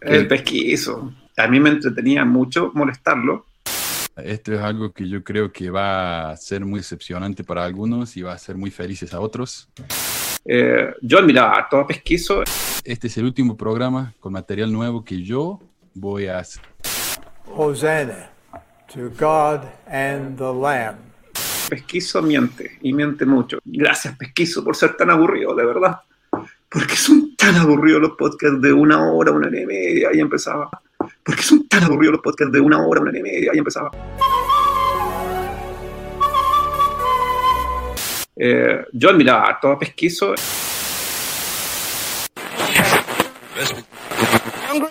El pesquiso. A mí me entretenía mucho molestarlo. Esto es algo que yo creo que va a ser muy decepcionante para algunos y va a ser muy felices a otros. Eh, yo admiraba todo pesquiso. Este es el último programa con material nuevo que yo voy a hacer. Hosanna to God and the Lamb. Pesquiso miente y miente mucho. Gracias, Pesquiso, por ser tan aburrido, de verdad. Porque son tan aburridos los podcasts de una hora, una hora y media, y empezaba. Porque son tan aburridos los podcasts de una hora, una hora y media, y empezaba. Eh, yo admiraba a todo Pesquiso.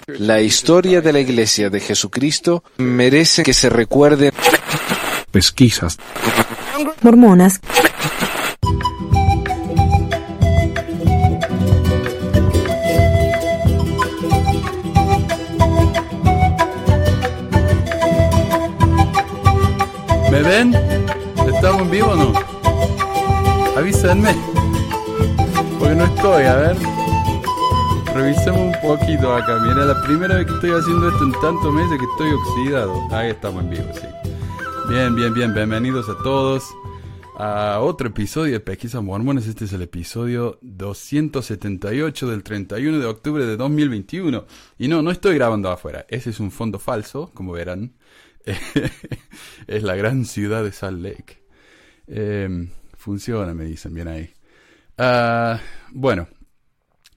La historia de la Iglesia de Jesucristo merece que se recuerde. Pesquisas. Mormonas. ¿Me ven? ¿Estamos en vivo o no? Avísenme. Porque no estoy, a ver. Revisemos un poquito acá. Mira, la primera vez que estoy haciendo esto en tantos meses que estoy oxidado. Ahí estamos en vivo, sí. Bien, bien, bien. Bienvenidos a todos a otro episodio de Pesquisas Mormones. Este es el episodio 278 del 31 de octubre de 2021. Y no, no estoy grabando afuera. Ese es un fondo falso, como verán. es la gran ciudad de Salt Lake. Eh, funciona, me dicen, bien ahí. Ah, bueno,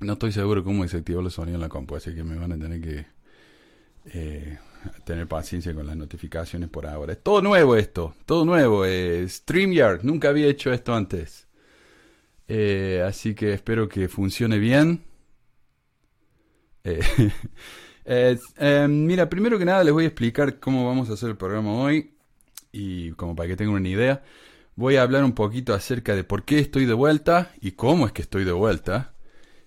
no estoy seguro cómo desactivar los sonidos en la compu, así que me van a tener que eh, tener paciencia con las notificaciones por ahora. Es todo nuevo esto, todo nuevo. Eh, StreamYard, nunca había hecho esto antes. Eh, así que espero que funcione bien. mira, primero que nada les voy a explicar cómo vamos a hacer el programa hoy y como para que tengan una idea. Voy a hablar un poquito acerca de por qué estoy de vuelta y cómo es que estoy de vuelta.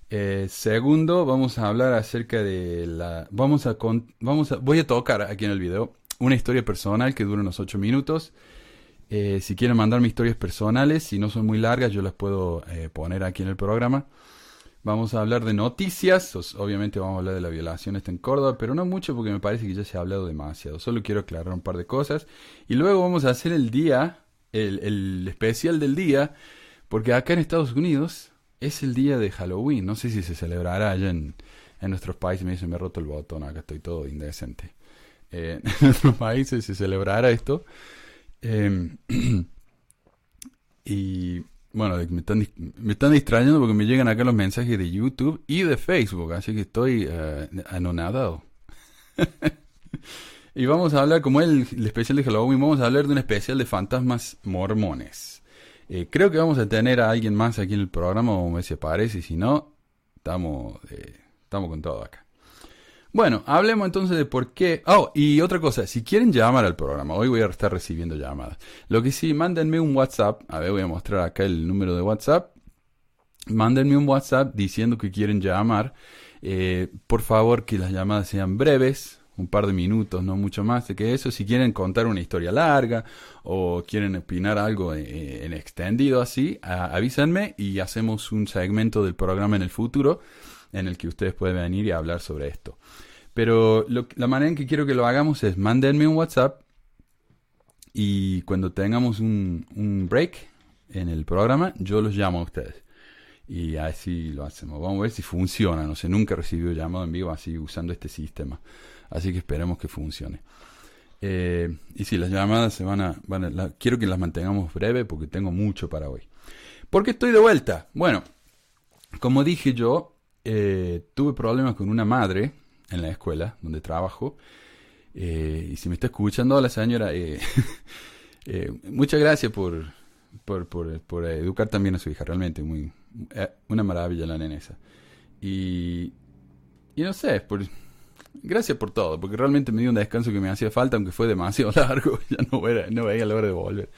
Eh, segundo, vamos a hablar acerca de la... Vamos a, vamos a... Voy a tocar aquí en el video una historia personal que dura unos 8 minutos. Eh, si quieren mandarme historias personales, si no son muy largas, yo las puedo eh, poner aquí en el programa. Vamos a hablar de noticias, obviamente vamos a hablar de la violación esta en Córdoba, pero no mucho porque me parece que ya se ha hablado demasiado. Solo quiero aclarar un par de cosas. Y luego vamos a hacer el día, el, especial del día, porque acá en Estados Unidos es el día de Halloween. No sé si se celebrará allá en, en nuestros países. Me dicen, me he roto el botón, acá estoy todo indecente. Eh, en nuestros países se celebrará esto. Eh, y bueno, me están, me están distrayendo porque me llegan acá los mensajes de YouTube y de Facebook, así que estoy uh, anonadado. y vamos a hablar, como el, el especial de Halloween, vamos a hablar de un especial de fantasmas mormones. Eh, creo que vamos a tener a alguien más aquí en el programa, como se parece, si no, estamos, eh, estamos con todo acá. Bueno, hablemos entonces de por qué. Oh, y otra cosa, si quieren llamar al programa, hoy voy a estar recibiendo llamadas. Lo que sí, mándenme un WhatsApp. A ver, voy a mostrar acá el número de WhatsApp. Mándenme un WhatsApp diciendo que quieren llamar. Eh, por favor, que las llamadas sean breves, un par de minutos, no mucho más de que eso. Si quieren contar una historia larga o quieren opinar algo en, extendido así, avísenme y hacemos un segmento del programa en el futuro en el que ustedes pueden venir y hablar sobre esto. Pero la manera en que quiero que lo hagamos es mándenme un WhatsApp y cuando tengamos un, un break en el programa, yo los llamo a ustedes. Y así lo hacemos. Vamos a ver si funciona. No sé, nunca he recibido llamado en vivo así usando este sistema. Así que esperemos que funcione. Eh, y si las llamadas se van a... quiero que las mantengamos breves porque tengo mucho para hoy. ¿Por qué estoy de vuelta? Bueno, como dije yo, eh, tuve problemas con una madre en la escuela donde trabajo. Eh, y si me está escuchando la señora, muchas gracias por, por, por, educar también a su hija. Realmente, muy, una maravilla la nenesa. Y, y no sé, por Gracias por todo, porque realmente me dio un descanso que me hacía falta, aunque fue demasiado largo, ya no, era, no veía la hora de volver.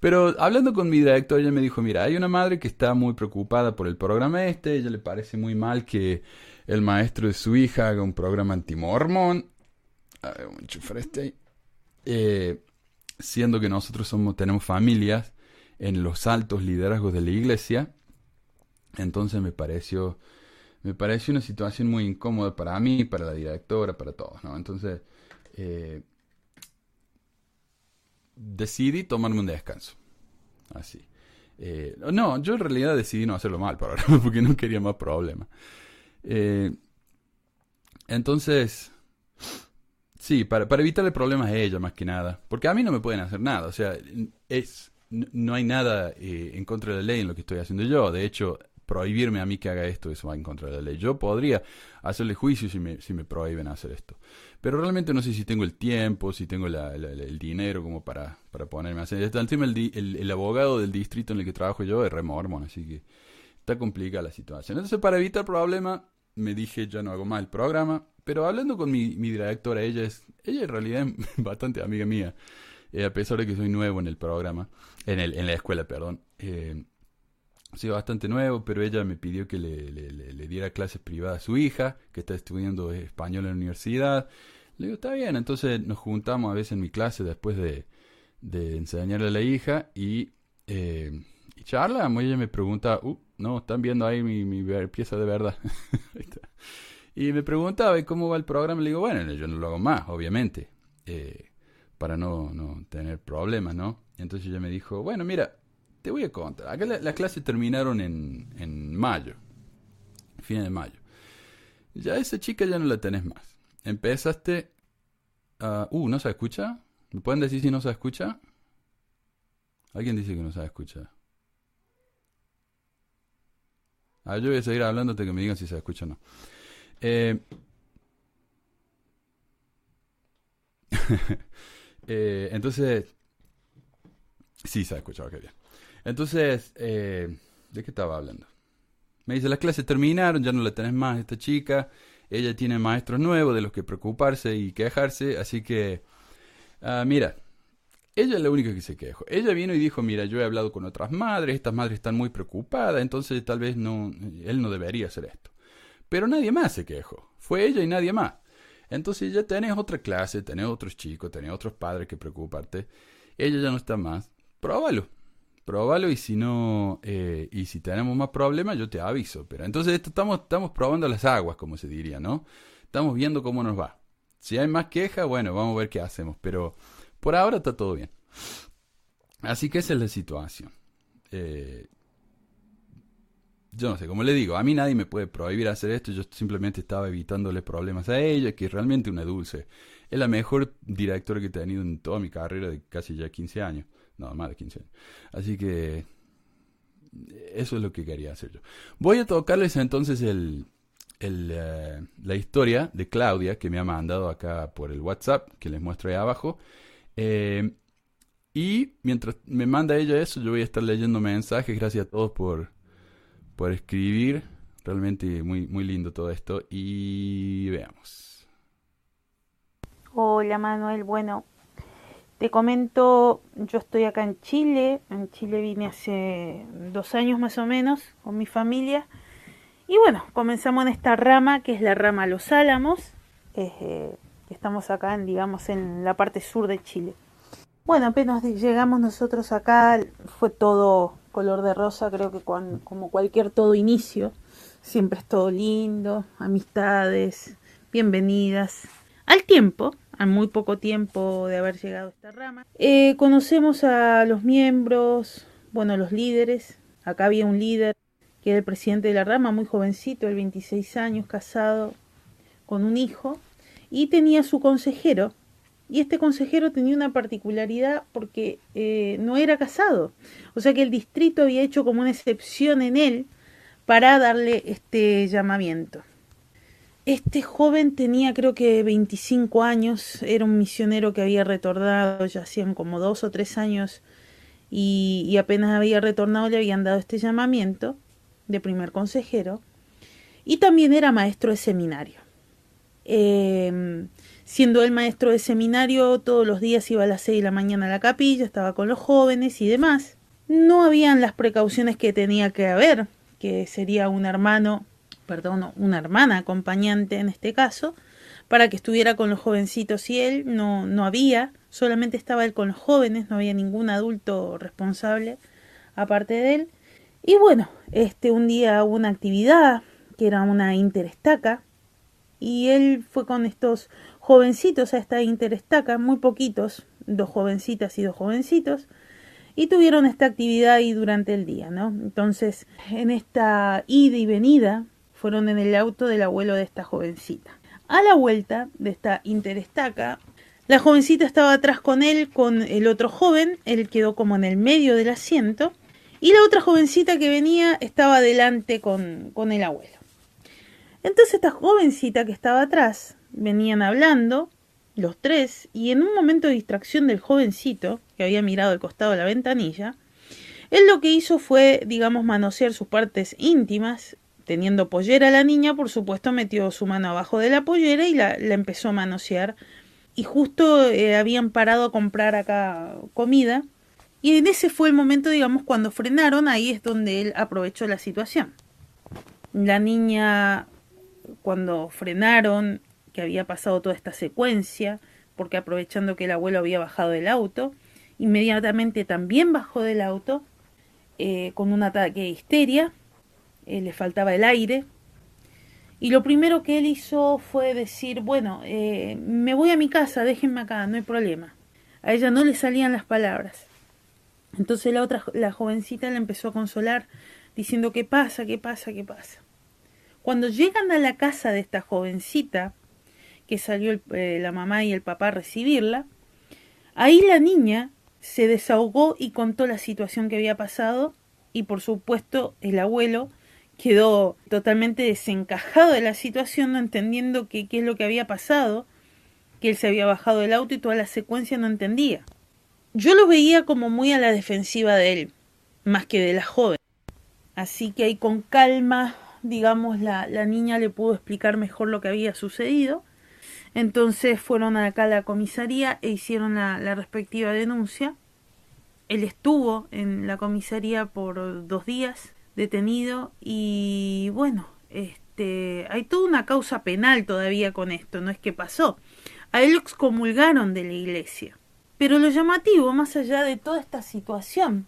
Pero hablando con mi director, ella me dijo, mira, hay una madre que está muy preocupada por el programa este, ella le parece muy mal que el maestro de su hija haga un programa antimormón, este eh, siendo que nosotros somos, tenemos familias en los altos liderazgos de la iglesia, entonces me pareció me pareció una situación muy incómoda para mí, para la directora, para todos, ¿no? Entonces, eh, decidí tomarme un descanso. Así. Eh, no, yo en realidad decidí no hacerlo mal porque no quería más problemas. Eh, entonces, sí, para, para evitarle problemas a ella más que nada. Porque a mí no me pueden hacer nada. O sea, es, no hay nada eh, en contra de la ley en lo que estoy haciendo yo. De hecho, prohibirme a mí que haga esto, eso va en contra de la ley. Yo podría hacerle juicio si me, si me prohíben hacer esto. Pero realmente no sé si tengo el tiempo, si tengo el dinero como para, para ponerme a hacer. Encima el, el, el, abogado del distrito en el que trabajo yo es remormón, así que está complicada la situación. Entonces, para evitar problemas, me dije, ya no hago más el programa. Pero hablando con mi, directora, ella es, ella en realidad es bastante amiga mía, eh, a pesar de que soy nuevo en el programa, en, el, en la escuela, perdón. Eh, soy bastante nuevo, pero ella me pidió que le, diera clases privadas a su hija, que está estudiando español en la universidad. Le digo, está bien, entonces nos juntamos a veces en mi clase después de, de enseñarle a la hija y, eh, y charlamos. Ella me pregunta, uh, no, están viendo ahí mi, pieza de verdad. y me preguntaba, ¿cómo va el programa? Le digo, bueno, yo no lo hago más, obviamente, eh, para no, no tener problemas, ¿no? Entonces ella me dijo, bueno, mira, te voy a contar. Acá las la clases terminaron en, en mayo, fin de mayo. Ya esa chica ya no la tenés más. Empezaste a... Uh, ¿no se escucha? ¿Me pueden decir si no se escucha? Alguien dice que no se escucha. Ah, yo voy a seguir hablando hasta que me digan si se escucha o no. Eh, eh, entonces, sí se ha escuchado, qué bien. Entonces, eh, ¿de qué estaba hablando? Me dice, las clases terminaron, ya no la tenés más esta chica, ella tiene maestros nuevos de los que preocuparse y quejarse, así que, ah, mira, ella es la única que se quejó. Ella vino y dijo, mira, yo he hablado con otras madres, estas madres están muy preocupadas, entonces tal vez no, él no debería hacer esto. Pero nadie más se quejó, fue ella y nadie más. Entonces ya tenés otra clase, tenés otros chicos, tenés otros padres que preocuparte, ella ya no está más, próbalo Próbalo y si no, eh, y si tenemos más problemas, yo te aviso. Pero entonces esto estamos, estamos probando las aguas, como se diría, ¿no? Estamos viendo cómo nos va. Si hay más quejas, bueno, vamos a ver qué hacemos. Pero por ahora está todo bien. Así que esa es la situación. Eh, yo no sé, como le digo, a mí nadie me puede prohibir hacer esto, yo simplemente estaba evitándole problemas a ella, que es realmente una dulce. Es la mejor directora que he tenido en toda mi carrera de casi ya 15 años. No, más de 15 años. Así que eso es lo que quería hacer yo. Voy a tocarles entonces el, el, eh, la historia de Claudia que me ha mandado acá por el WhatsApp, que les muestro ahí abajo. Eh, y mientras me manda ella eso, yo voy a estar leyendo mensajes. Gracias a todos por, por escribir. Realmente muy, muy lindo todo esto. Y veamos. Hola Manuel, bueno, te comento, yo estoy acá en Chile, en Chile vine hace dos años más o menos con mi familia y bueno, comenzamos en esta rama que es la rama Los Álamos, eh, estamos acá en, digamos en la parte sur de Chile. Bueno, apenas llegamos nosotros acá fue todo color de rosa, creo que como cualquier todo inicio, siempre es todo lindo, amistades, bienvenidas. Al tiempo, a muy poco tiempo de haber llegado a esta rama. Eh, conocemos a los miembros, bueno, los líderes. Acá había un líder que era el presidente de la rama, muy jovencito, el 26 años, casado con un hijo, y tenía su consejero. Y este consejero tenía una particularidad porque eh, no era casado. O sea que el distrito había hecho como una excepción en él para darle este llamamiento. Este joven tenía creo que 25 años, era un misionero que había retornado, ya hacían como dos o tres años y, apenas había retornado le habían dado este llamamiento de primer consejero y también era maestro de seminario. Em, siendo él maestro de seminario, todos los días iba a las 6 de la mañana a la capilla, estaba con los jóvenes y demás. No habían las precauciones que tenía que haber, que sería un hermano perdón, una hermana acompañante en este caso, para que estuviera con los jovencitos y él no, no había, solamente estaba él con los jóvenes, no había ningún adulto responsable aparte de él. Y bueno, este un día hubo una actividad que era una interestaca, y él fue con estos jovencitos a esta interestaca, muy poquitos, dos jovencitas y dos jovencitos, y tuvieron esta actividad ahí durante el día, ¿no? Entonces, en esta ida y venida, fueron en el auto del abuelo de esta jovencita. A la vuelta de esta interestaca, la jovencita estaba atrás con él, con el otro joven, él quedó como en el medio del asiento, y la otra jovencita que venía estaba delante con, con el abuelo. Entonces esta jovencita que estaba atrás, venían hablando, los tres, y en un momento de distracción del jovencito, que había mirado al costado de la ventanilla, él lo que hizo fue, digamos, manosear sus partes íntimas, teniendo pollera a la niña, por supuesto metió su mano abajo de la pollera y la, empezó a manosear. Y justo eh, habían parado a comprar acá comida, y en ese fue el momento, digamos, cuando frenaron, ahí es donde él aprovechó la situación. La niña, cuando frenaron, que había pasado toda esta secuencia, porque aprovechando que el abuelo había bajado del auto, inmediatamente también bajó del auto eh, con un ataque de histeria, eh, le faltaba el aire, y lo primero que él hizo fue decir, bueno, eh, me voy a mi casa, déjenme acá, no hay problema. A ella no le salían las palabras. Entonces la otra, la jovencita le empezó a consolar diciendo qué pasa, qué pasa, qué pasa. Cuando llegan a la casa de esta jovencita, que salió eh, la mamá y el papá a recibirla, ahí la niña se desahogó y contó la situación que había pasado y por supuesto el abuelo quedó totalmente desencajado de la situación, no entendiendo qué es lo que había pasado, que él se había bajado del auto y toda la secuencia no entendía yo lo veía como muy a la defensiva de él, más que de la joven. Así que ahí con calma, digamos, la, la niña le pudo explicar mejor lo que había sucedido. Entonces fueron acá a la comisaría e hicieron la, la respectiva denuncia. Él estuvo en la comisaría por dos días detenido y bueno, este, hay toda una causa penal todavía con esto, no es que pasó. A él lo excomulgaron de la iglesia. Pero lo llamativo, más allá de toda esta situación,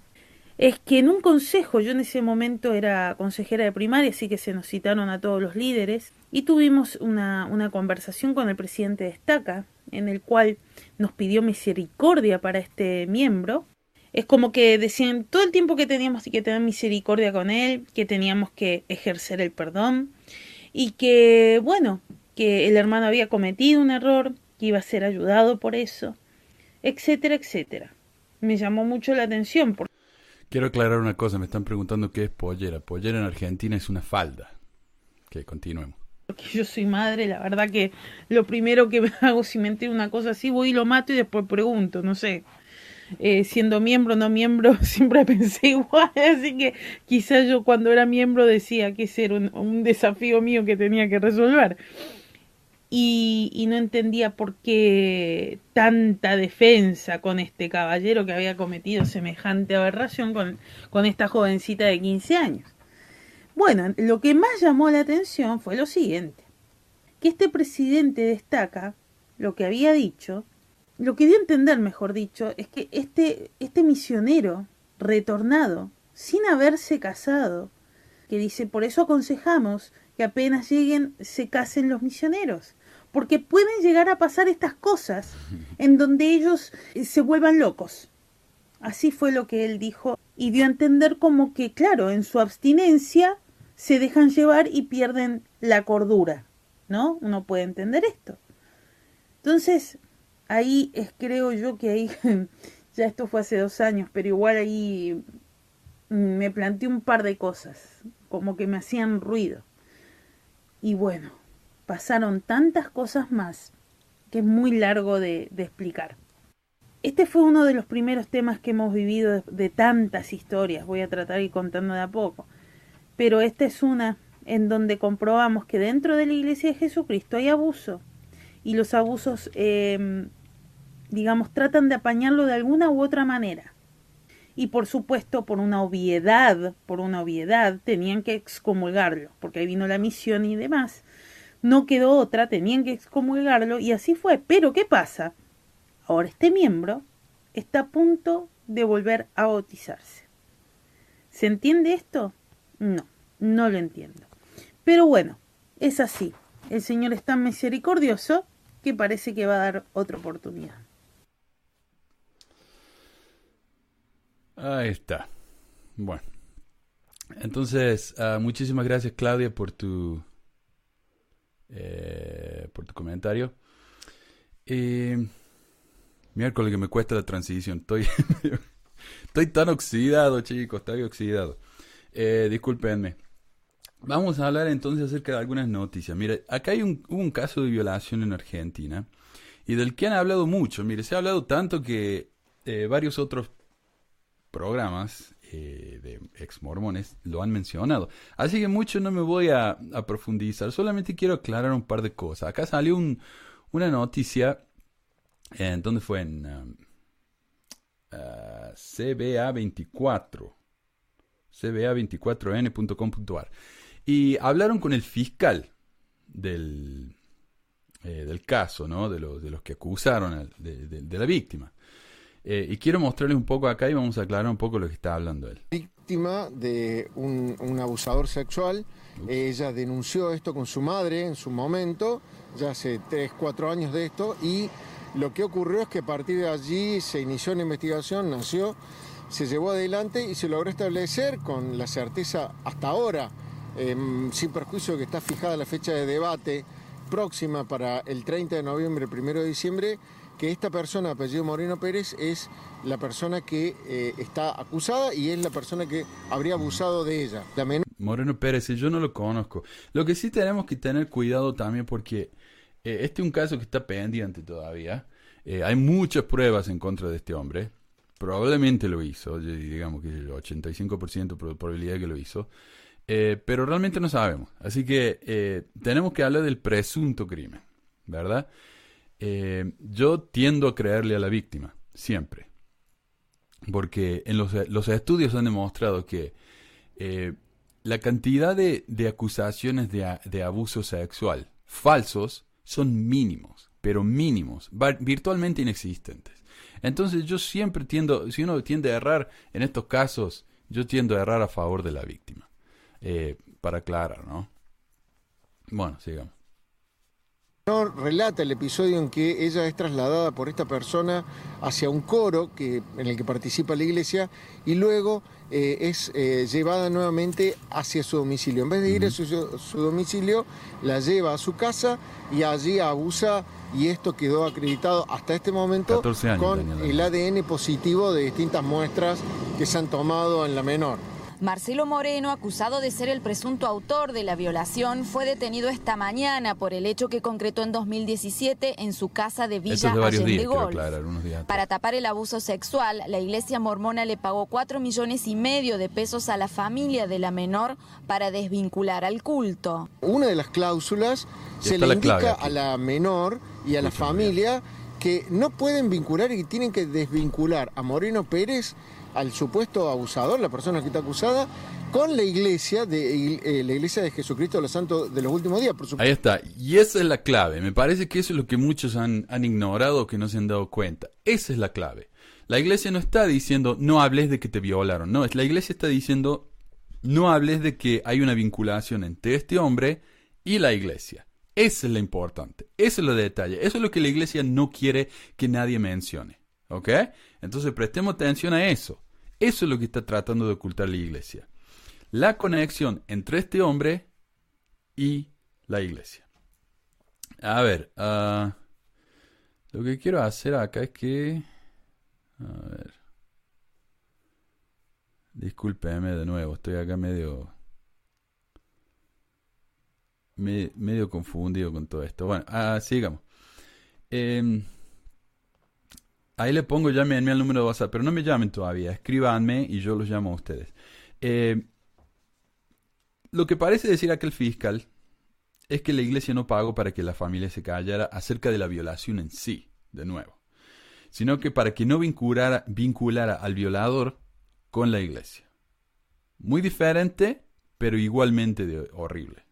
es que en un consejo, yo en ese momento era consejera de primaria, así que se nos citaron a todos los líderes, y tuvimos una, una conversación con el presidente de Estaca, en el cual nos pidió misericordia para este miembro. Es como que decían todo el tiempo que teníamos que tener misericordia con él, que teníamos que ejercer el perdón, y que, bueno, que el hermano había cometido un error, que iba a ser ayudado por eso, etcétera, etcétera. Me llamó mucho la atención. Porque... Quiero aclarar una cosa, me están preguntando qué es pollera. Pollera en Argentina es una falda. Que continuemos. Porque yo soy madre, la verdad que lo primero que hago si me entero una cosa así, voy y lo mato y después pregunto, no sé. Eh, siendo miembro o no miembro, siempre pensé igual, así que quizás yo cuando era miembro decía que ese era un desafío mío que tenía que resolver y, no entendía por qué tanta defensa con este caballero que había cometido semejante aberración con, con esta jovencita de 15 años. Bueno, lo que más llamó la atención fue lo siguiente, que este presidente destaca lo que había dicho, lo que dio a entender, mejor dicho, es que este, este misionero retornado, sin haberse casado, que dice, por eso aconsejamos que apenas lleguen se casen los misioneros, porque pueden llegar a pasar estas cosas en donde ellos eh, se vuelvan locos. Así fue lo que él dijo y dio a entender como que, claro, en su abstinencia se dejan llevar y pierden la cordura, ¿no? Uno puede entender esto. Entonces, ahí es, creo yo que ahí, ya esto fue hace dos años, pero igual ahí me planteé un par de cosas, como que me hacían ruido. Y bueno, pasaron tantas cosas más que es muy largo de, explicar. Este fue uno de los primeros temas que hemos vivido de, tantas historias, voy a tratar ir contando de a poco, pero esta es una en donde comprobamos que dentro de la iglesia de Jesucristo hay abuso y los abusos, em, digamos, tratan de apañarlo de alguna u otra manera. Y por supuesto, por una obviedad, por una obviedad, tenían que excomulgarlo, porque ahí vino la misión y demás no quedó otra, tenían que excomulgarlo y así fue. Pero ¿qué pasa? Ahora este miembro está a punto de volver a bautizarse. ¿Se entiende esto? No, no lo entiendo. Pero bueno, es así. El Señor es tan misericordioso que parece que va a dar otra oportunidad. Ahí está. Bueno. Entonces, ah, muchísimas gracias Claudia por tu eh, por tu comentario. Eh, miércoles que me cuesta la transición. Estoy, estoy tan oxidado, chicos. Estoy oxidado. Eh, discúlpenme. Vamos a hablar entonces acerca de algunas noticias. Mire, acá hay un, un caso de violación en Argentina y del que han hablado mucho. Mire, se ha hablado tanto que eh, varios otros programas eh, de ex mormones lo han mencionado. Así que mucho no me voy a, profundizar, solamente quiero aclarar un par de cosas. Acá salió un, una noticia, en ¿dónde fue? En um, uh, CBA24, cba24n.com.ar. Y hablaron con el fiscal del, eh, del caso, ¿no? De, los, de los que acusaron de, de la víctima. Eh, y quiero mostrarles un poco acá y vamos a aclarar un poco lo que está hablando él. Víctima de un, abusador sexual, ella denunció esto con su madre en su momento, ya hace 3, 4 años de esto, y lo que ocurrió es que a partir de allí se inició una investigación, nació, se llevó adelante y se logró establecer con la certeza hasta ahora, em, sin perjuicio que está fijada la fecha de debate próxima para el 30 de noviembre, 1 de diciembre, que esta persona, apellido Moreno Pérez, es la persona que eh, está acusada y es la persona que habría abusado de ella. Moreno Pérez, yo no lo conozco. Lo que sí tenemos que tener cuidado también porque eh, este es un caso que está pendiente todavía. Eh, hay muchas pruebas en contra de este hombre. Probablemente lo hizo, digamos que el 85% de probabilidad que lo hizo. pero realmente no sabemos. Así que tenemos que hablar del presunto crimen, ¿verdad? Eh, yo tiendo a creerle a la víctima, siempre. Porque en los, los estudios han demostrado que eh, la cantidad de, de acusaciones de, de, abuso sexual falsos son mínimos, pero mínimos, virtualmente inexistentes. Entonces yo siempre tiendo, si uno tiende a errar en estos casos, yo tiendo a errar a favor de la víctima. Eh, para aclarar, ¿no? Bueno, sigamos relata el episodio en que ella es trasladada por esta persona hacia un coro que, en el que participa la iglesia y luego eh, es eh, llevada nuevamente hacia su domicilio. En vez de ir a su, domicilio, la lleva a su casa y allí abusa y esto quedó acreditado hasta este momento con el ADN positivo de distintas muestras que se han tomado en la menor. Marcelo Moreno, acusado de ser el presunto autor de la violación, fue detenido esta mañana por el hecho que concretó en 2017 en su casa de Villa Allende Para tapar el abuso sexual, la iglesia mormona le pagó 4 millones y medio de pesos a la familia de la menor para desvincular al culto. Una de las cláusulas se le indica a la menor y a la familia que no pueden vincular y tienen que desvincular a Moreno Pérez al supuesto abusador, la persona que está acusada, con la iglesia de eh, la iglesia de Jesucristo de los Santos de los últimos días, por supuesto. Ahí está, y esa es la clave. Me parece que eso es lo que muchos han, han ignorado, que no se han dado cuenta. Esa es la clave. La iglesia no está diciendo no hables de que te violaron, no, es la iglesia está diciendo no hables de que hay una vinculación entre este hombre y la iglesia. Eso es lo importante, eso es lo detalle, eso es lo que la iglesia no quiere que nadie mencione. ¿Ok? Entonces prestemos atención a eso. Eso es lo que está tratando de ocultar la iglesia. La conexión entre este hombre y la iglesia. A ver, ah, lo que quiero hacer acá es que... A ver. Discúlpeme de nuevo, estoy acá medio... medio confundido con todo esto. Bueno, ah, sigamos. Eh, Ahí le pongo llámenme al número de WhatsApp, pero no me llamen todavía, escríbanme y yo los llamo a ustedes. Eh, lo que parece decir aquel fiscal es que la iglesia no pagó para que la familia se callara acerca de la violación en sí, de nuevo, sino que para que no vinculara, vinculara al violador con la iglesia. Muy diferente, pero igualmente horrible,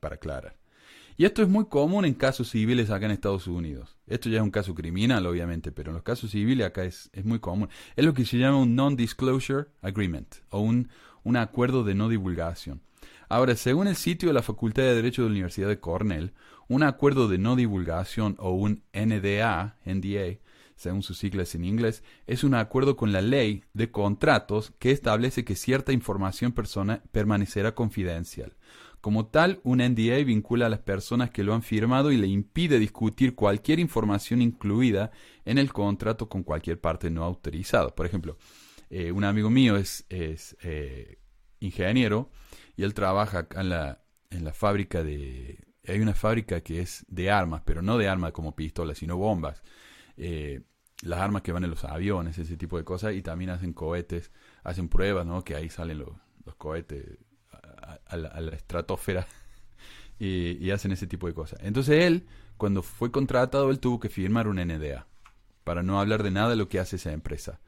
para aclarar. Y esto es muy común en casos civiles acá en Estados Unidos. Esto ya es un caso criminal, obviamente, pero en los casos civiles acá es, es muy común. Es lo que se llama un Non-Disclosure Agreement o un, un acuerdo de no divulgación. Ahora, según el sitio de la Facultad de Derecho de la Universidad de Cornell, un acuerdo de no divulgación o un NDA, NDA, según sus siglas en inglés, es un acuerdo con la ley de contratos que establece que cierta información persona permanecerá confidencial. Como tal, un NDA vincula a las personas que lo han firmado y le impide discutir cualquier información incluida en el contrato con cualquier parte no autorizada. Por ejemplo, eh, un amigo mío es, es eh, ingeniero y él trabaja en la, en la fábrica de... Hay una fábrica que es de armas, pero no de armas como pistolas, sino bombas. Eh, las armas que van en los aviones, ese tipo de cosas, y también hacen cohetes, hacen pruebas, ¿no? Que ahí salen los, los cohetes a, la, estratosfera y, hacen ese tipo de cosas. Entonces él, cuando fue contratado, él tuvo que firmar un NDA para no hablar de nada de lo que hace esa empresa.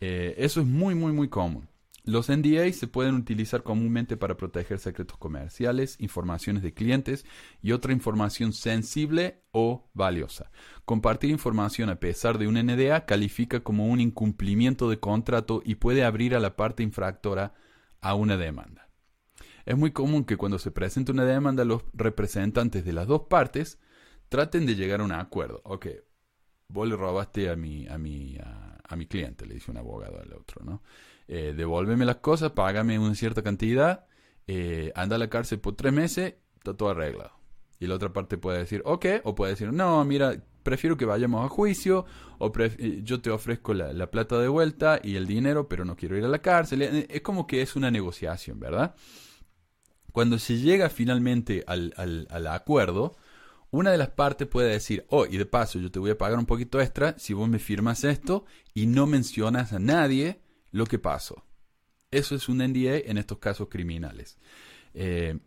Eh, eso es muy, muy, muy común. Los NDA se pueden utilizar comúnmente para proteger secretos comerciales, informaciones de clientes y otra información sensible o valiosa. Compartir información a pesar de un NDA califica como un incumplimiento de contrato y puede abrir a la parte infractora a una demanda. Es muy común que cuando se presente una demanda los representantes de las dos partes traten de llegar a un acuerdo. Ok, vos le robaste a mi, a mi, a mi cliente, le dice un abogado al otro, ¿no? eh, devuélveme las cosas, págame una cierta cantidad, eh, anda a la cárcel por tres meses, está todo arreglado. Y la otra parte puede decir, ok, o puede decir, no, mira, prefiero que vayamos a juicio, o eh, yo te ofrezco la, plata de vuelta y el dinero, pero no quiero ir a la cárcel. Eh, es como que es una negociación, ¿verdad? Cuando se llega finalmente al, acuerdo, una de las partes puede decir, oh, y de paso yo te voy a pagar un poquito extra si vos me firmas esto y no mencionas a nadie lo que pasó. Eso es un NDA en estos casos criminales. Eh,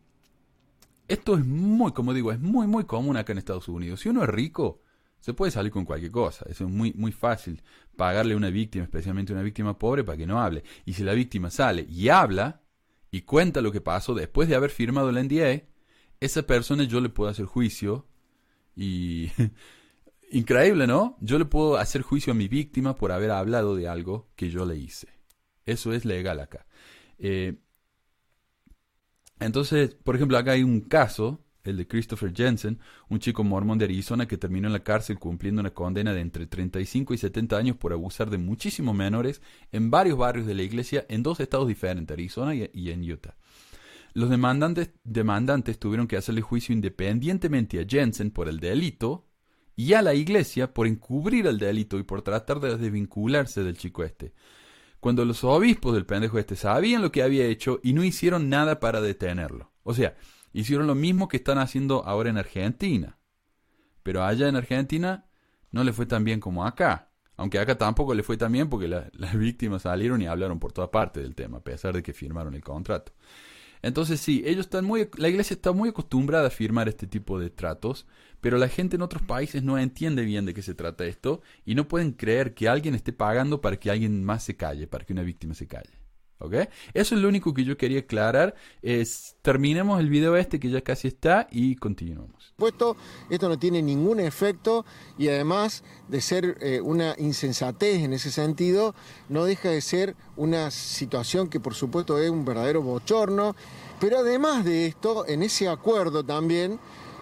esto es muy, como digo, es muy, muy común acá en Estados Unidos. Si uno es rico, se puede salir con cualquier cosa. Eso es muy, muy fácil. Pagarle a una víctima, especialmente a una víctima pobre, para que no hable. Y si la víctima sale y habla y cuenta lo que pasó después de haber firmado el NDA, esa persona yo le puedo hacer juicio y Increíble, ¿no? Yo le puedo hacer juicio a mi víctima por haber hablado de algo que yo le hice. Eso es legal acá. Eh, entonces, por ejemplo, acá hay un caso, el de Christopher Jensen, un chico mormón de Arizona que terminó en la cárcel cumpliendo una condena de entre 35 y 70 años por abusar de muchísimos menores en varios barrios de la iglesia en dos estados diferentes, Arizona y, en Utah. Los demandantes, demandantes tuvieron que hacerle juicio independientemente a Jensen por el delito y a la iglesia por encubrir el delito y por tratar de desvincularse del chico este. Cuando los obispos del pendejo este sabían lo que había hecho y no hicieron nada para detenerlo. O sea, hicieron lo mismo que están haciendo ahora en Argentina. Pero allá en Argentina no le fue tan bien como acá. Aunque acá tampoco le fue tan bien porque las víctimas salieron y hablaron por toda parte del tema, a pesar de que firmaron el contrato. Entonces sí, ellos están muy, la iglesia está muy acostumbrada a firmar este tipo de tratos, pero la gente en otros países no entiende bien de qué se trata esto y no pueden creer que alguien esté pagando para que alguien más se calle, para que una víctima se calle. ¿Ok? Eso es lo único que yo quería aclarar. Es, terminemos el video este que ya casi está y continuamos. Puesto, esto no tiene ningún efecto y además de ser eh, una insensatez en ese sentido, no deja de ser una situación que por supuesto es un verdadero bochorno. Pero además de esto, en ese acuerdo también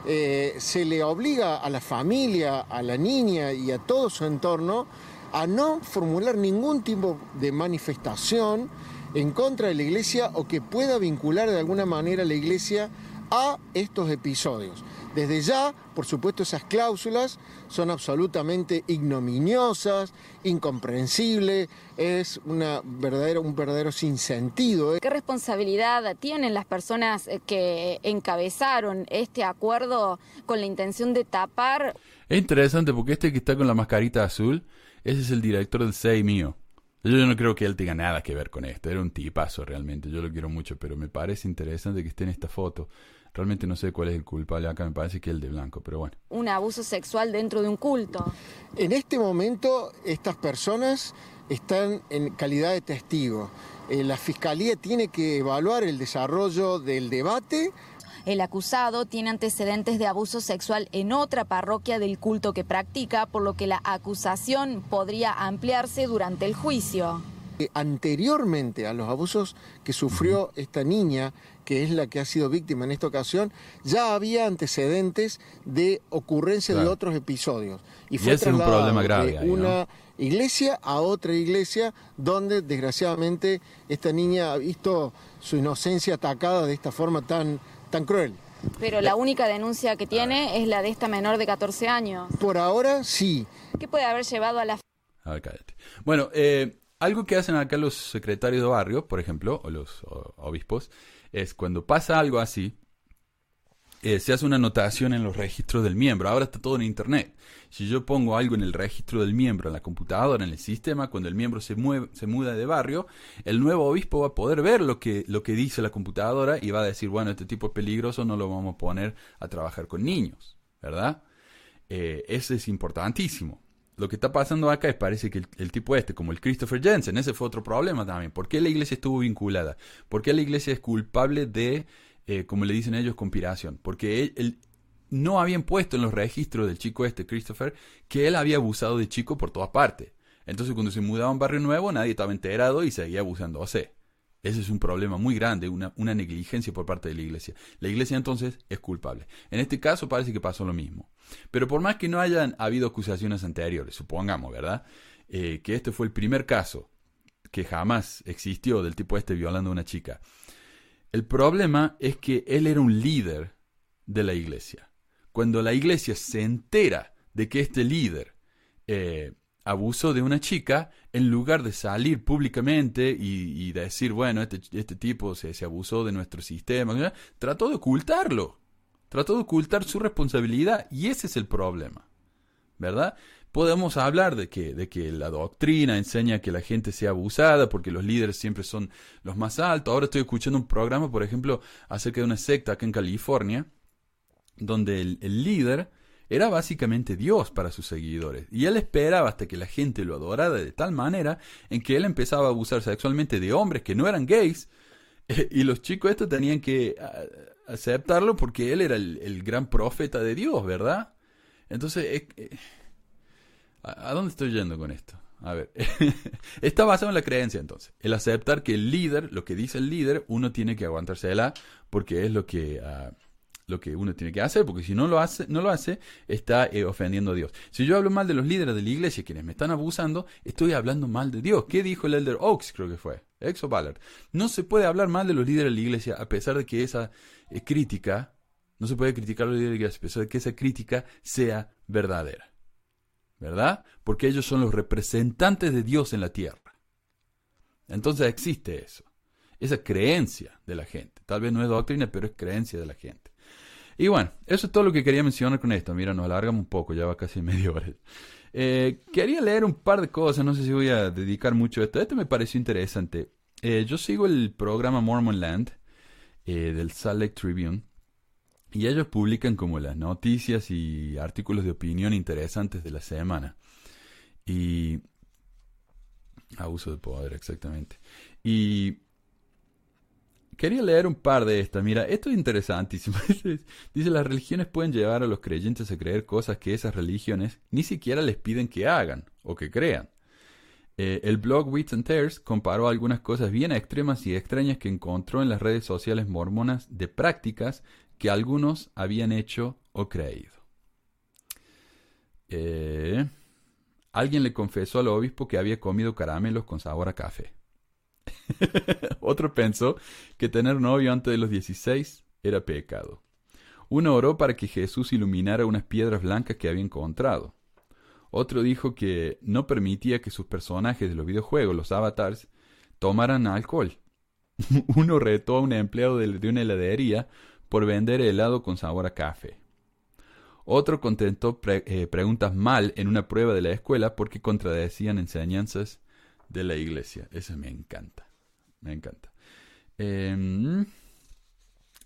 eh, se le obliga a la familia, a la niña y a todo su entorno a no formular ningún tipo de manifestación en contra de la iglesia o que pueda vincular de alguna manera a la iglesia a estos episodios. Desde ya, por supuesto, esas cláusulas son absolutamente ignominiosas, incomprensibles, es una verdadera, un verdadero sinsentido. ¿eh? ¿Qué responsabilidad tienen las personas eh, que encabezaron este acuerdo con la intención de tapar? Es interesante porque este que está con la mascarita azul, ese es el director del SEI mío. Yo no creo que él tenga nada que ver con esto. Era un tipazo realmente. Yo lo quiero mucho, pero me parece interesante que esté en esta foto. Realmente no sé cuál es el culpable acá. Me parece que es el de blanco, pero bueno. Un abuso sexual dentro de un culto. En este momento, estas personas están en calidad de testigo. Eh, la fiscalía tiene que evaluar el desarrollo del debate el acusado tiene antecedentes de abuso sexual en otra parroquia del culto que practica, por lo que la acusación podría ampliarse durante el juicio. Anteriormente a los abusos que sufrió esta niña, que es la que ha sido víctima en esta ocasión, ya había antecedentes de ocurrencia de otros episodios. Y fue un problema grave de una iglesia a otra iglesia donde desgraciadamente esta niña ha visto su inocencia atacada de esta forma tan, tan cruel. Pero la única denuncia que tiene es la de esta menor de 14 años. Por ahora sí. ¿Qué puede haber llevado a la... A ver, cállate. Bueno, eh, algo que hacen acá los secretarios de barrio, por ejemplo, o los obispos, es cuando pasa algo así, eh, se hace una anotación en los registros del miembro. Ahora está todo en internet. Si yo pongo algo en el registro del miembro, en la computadora, en el sistema, cuando el miembro se, mueve, se muda de barrio, el nuevo obispo va a poder ver lo que, lo que dice la computadora y va a decir, bueno, este tipo es peligroso, no lo vamos a poner a trabajar con niños, ¿verdad? Eh, eso es importantísimo lo que está pasando acá es parece que el, tipo este, como el Christopher Jensen, ese fue otro problema también. ¿Por qué la iglesia estuvo vinculada? ¿Por qué la iglesia es culpable de, eh, como le dicen ellos, conspiración? Porque él, no habían puesto en los registros del chico este, Christopher, que él había abusado de chico por todas partes. Entonces cuando se mudaba a un barrio nuevo nadie estaba enterado y seguía abusando. O sea, ese es un problema muy grande, una, una, negligencia por parte de la iglesia. La iglesia entonces es culpable. En este caso parece que pasó lo mismo. Pero por más que no hayan habido acusaciones anteriores, supongamos, ¿verdad? Eh, que este fue el primer caso que jamás existió del tipo este violando a una chica. El problema es que él era un líder de la iglesia. Cuando la iglesia se entera de que este líder eh, abusó de una chica, en lugar de salir públicamente y, decir, bueno, este, este tipo se, se, abusó de nuestro sistema, trató de ocultarlo. Trató de ocultar su responsabilidad y ese es el problema. ¿Verdad? Podemos hablar de que, de que la doctrina enseña que la gente sea abusada porque los líderes siempre son los más altos. Ahora estoy escuchando un programa, por ejemplo, acerca de una secta acá en California, donde el, líder era básicamente Dios para sus seguidores, y él esperaba hasta que la gente lo adorara de tal manera en que él empezaba a abusar sexualmente de hombres que no eran gays, y los chicos estos tenían que aceptarlo porque él era el, gran profeta de Dios, ¿verdad? Entonces, eh, ¿a dónde estoy yendo con esto? A ver, está basado en la creencia entonces. El aceptar que el líder, lo que dice el líder, uno tiene que aguantársela porque es lo que... Ah, lo que uno tiene que hacer, porque si no lo hace, no lo hace está eh, ofendiendo a Dios. Si yo hablo mal de los líderes de la iglesia, quienes me están abusando, estoy hablando mal de Dios. ¿Qué dijo el Elder Oaks, creo que fue? Exo Ballard. No se puede hablar mal de los líderes de la iglesia a pesar de que esa eh, crítica, no se puede criticar a los líderes de la iglesia a pesar de que esa crítica sea verdadera. ¿Verdad? Porque ellos son los representantes de Dios en la tierra. Entonces existe eso. Esa creencia de la gente. Tal vez no es doctrina, pero es creencia de la gente. Y bueno, eso es todo lo que quería mencionar con esto. Mira, nos alargamos un poco, ya va casi media hora. Eh, quería leer un par de cosas, no sé si voy a dedicar mucho a esto. Esto me pareció interesante. Eh, yo sigo el programa Mormon Land eh, del Salt Lake Tribune. Y ellos publican como las noticias y artículos de opinión interesantes de la semana. Y... Abuso de poder, exactamente. Y Quería leer un par de estas. Mira, esto es interesantísimo. Dice, las religiones pueden llevar a los creyentes a creer cosas que esas religiones ni siquiera les piden que hagan o que crean. Eh, el blog Wits and Tears comparó algunas cosas bien extremas y extrañas que encontró en las redes sociales mormonas de prácticas que algunos habían hecho o creído. Eh, alguien le confesó al obispo que había comido caramelos con sabor a café. Otro pensó que tener novio antes de los 16 era pecado. Uno oró para que Jesús iluminara unas piedras blancas que había encontrado. Otro dijo que no permitía que sus personajes de los videojuegos, los avatars, tomaran alcohol. Uno retó a un empleado de una heladería por vender helado con sabor a café. Otro contentó eh, preguntas mal en una prueba de la escuela porque contradecían enseñanzas de la iglesia. Eso me encanta. Me encanta. Em,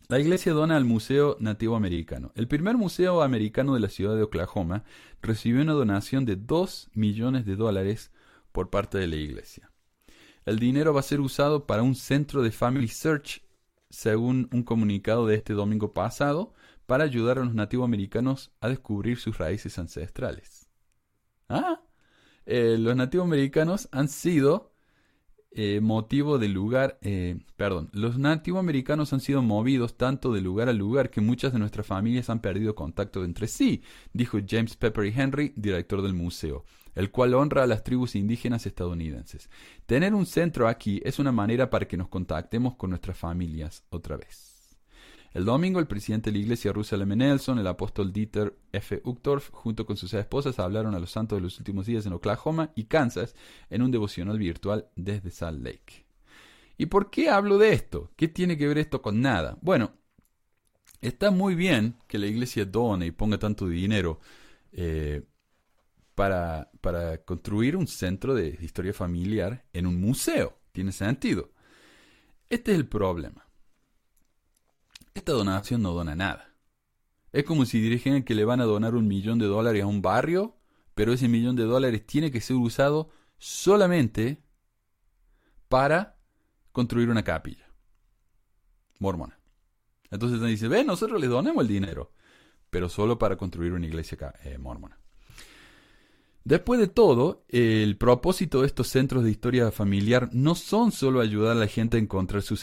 la iglesia dona al Museo Nativo Americano. El primer museo americano de la ciudad de Oklahoma recibió una donación de 2 millones de dólares por parte de la iglesia. El dinero va a ser usado para un centro de Family Search, según un comunicado de este domingo pasado, para ayudar a los nativos americanos a descubrir sus raíces ancestrales. Ah, eh, los nativos americanos han sido eh, motivo de lugar, eh, perdón, los nativoamericanos han sido movidos tanto de lugar a lugar que muchas de nuestras familias han perdido contacto entre sí, dijo James Peppery Henry, director del museo, el cual honra a las tribus indígenas estadounidenses. Tener un centro aquí es una manera para que nos contactemos con nuestras familias otra vez. El domingo, el presidente de la iglesia Russell M. Nelson, el apóstol Dieter F. Uchtdorf, junto con sus esposas, hablaron a los santos de los últimos días en Oklahoma y Kansas en un devocional virtual desde Salt Lake. ¿Y por qué hablo de esto? ¿Qué tiene que ver esto con nada? Bueno, está muy bien que la iglesia done y ponga tanto dinero eh, para, construir un centro de historia familiar en un museo. Tiene sentido. Este es el problema. Esta donación no dona nada. Es como si dijeran que le van a donar un millón de dólares a un barrio, pero ese millón de dólares tiene que ser usado solamente para construir una capilla mormona. Entonces dice, ve, nosotros le donamos el dinero, pero solo para construir una iglesia eh, mormona. Después de todo, el propósito de estos centros de historia familiar no son solo ayudar a la gente a encontrar su,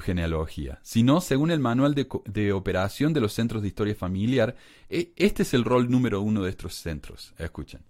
genealogía, sino, según el manual de, operación de los centros de historia familiar, e, este es el rol número uno de estos centros. Escuchen.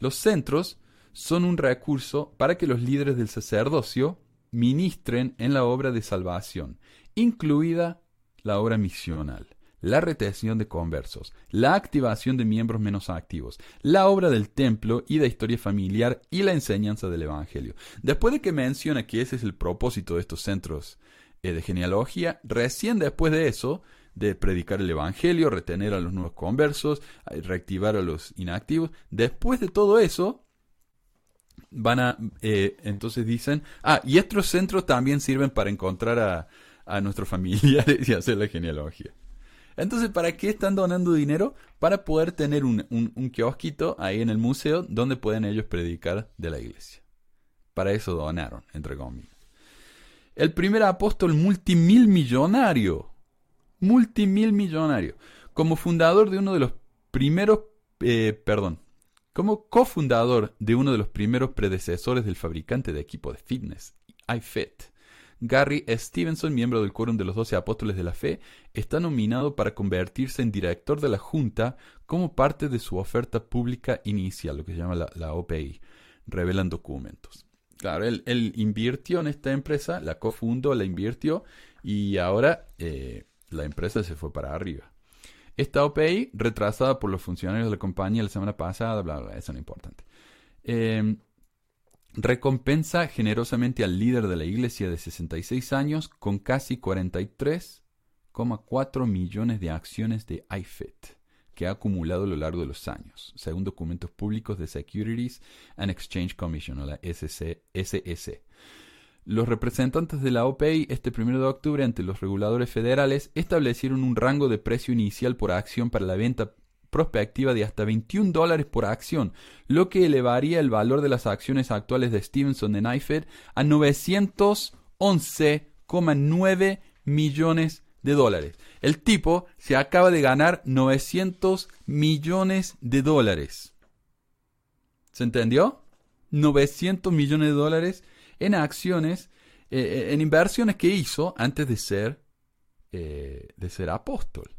Los centros son un recurso para que los líderes del sacerdocio ministren en la obra de salvación, incluida la obra misional la retención de conversos, la activación de miembros menos activos, la obra del templo y de historia familiar y la enseñanza del Evangelio. Después de que menciona que ese es el propósito de estos centros eh, de genealogía, recién después de eso, de predicar el Evangelio, retener a los nuevos conversos, reactivar a los inactivos, después de todo eso, van a, eh, entonces dicen, ah, y estos centros también sirven para encontrar a, a nuestros familiares y hacer la genealogía. Entonces, ¿para qué están donando dinero? Para poder tener un, un, kiosquito ahí en el museo donde pueden ellos predicar de la iglesia. Para eso donaron, entre comillas. El primer apóstol multimil millonario. Multimil millonario. Como fundador de uno de los primeros, eh, perdón, como cofundador de uno de los primeros predecesores del fabricante de equipo de fitness, iFit, Gary Stevenson, miembro del Quórum de los Doce Apóstoles de la Fe, está nominado para convertirse en director de la Junta como parte de su oferta pública inicial, lo que se llama la, OPI, revelan documentos. Claro, él, invirtió en esta empresa, la cofundó, la invirtió y ahora eh, la empresa se fue para arriba. Esta OPI, retrasada por los funcionarios de la compañía la semana pasada, bla, bla, eso no es importante. Eh, recompensa generosamente al líder de la iglesia de 66 años con casi 43,4 millones de acciones de iFit que ha acumulado a lo largo de los años, según documentos públicos de Securities and Exchange Commission, o la SEC. Los representantes de la OPI este 1 de octubre ante los reguladores federales establecieron un rango de precio inicial por acción para la venta prospectiva de hasta 21 dólares por acción, lo que elevaría el valor de las acciones actuales de Stevenson de Knifed a 911,9 millones de dólares. El tipo se acaba de ganar 900 millones de dólares. ¿Se entendió? 900 millones de dólares en acciones, eh, eh, en inversiones que hizo antes de ser, eh, de ser apóstol.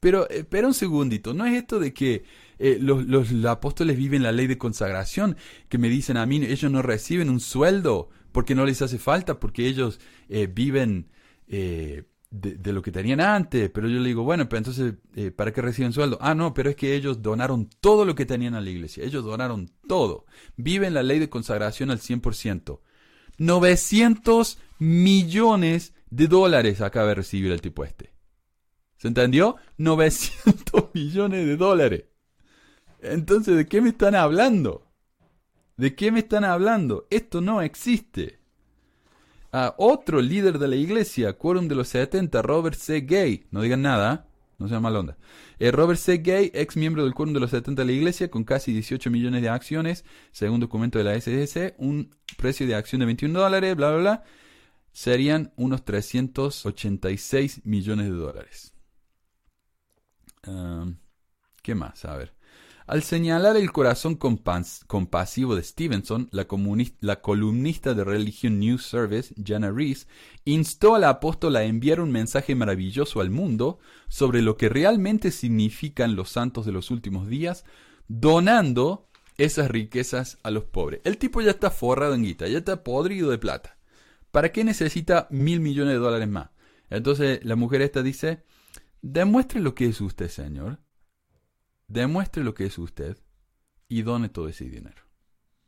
Pero espera un segundito, no es esto de que eh, los, apóstoles viven la ley de consagración, que me dicen a mí, ellos no reciben un sueldo porque no les hace falta, porque ellos eh, viven eh, de, lo que tenían antes. Pero yo le digo, bueno, pero entonces, ¿para qué reciben sueldo? Ah, no, pero es que ellos donaron todo lo que tenían a la iglesia, ellos donaron todo. Viven la ley de consagración al 100%. 900 millones de dólares acaba de recibir el tipo este. ¿Se entendió? 900 millones de dólares. Entonces, ¿de qué me están hablando? ¿De qué me están hablando? Esto no existe. A otro líder de la iglesia, quórum de los 70, Robert C. Gay. No digan nada, no sea mal onda. Eh, Robert C. Gay, ex miembro del quórum de los 70 de la iglesia, con casi 18 millones de acciones, según documento de la SEC, un precio de acción de 21 dólares, bla, bla, bla, serían unos 386 millones de dólares. ¿Qué más? A ver. Al señalar el corazón compasivo de Stevenson, la, columnista de Religion News Service, Jana Rees, instó al apóstol a enviar un mensaje maravilloso al mundo sobre lo que realmente significan los santos de los últimos días, donando esas riquezas a los pobres. El tipo ya está forrado en guita, ya está podrido de plata. ¿Para qué necesita mil millones de dólares más? Entonces la mujer esta dice, demuestre lo que es usted, señor Demuestre lo que es usted y done todo ese dinero.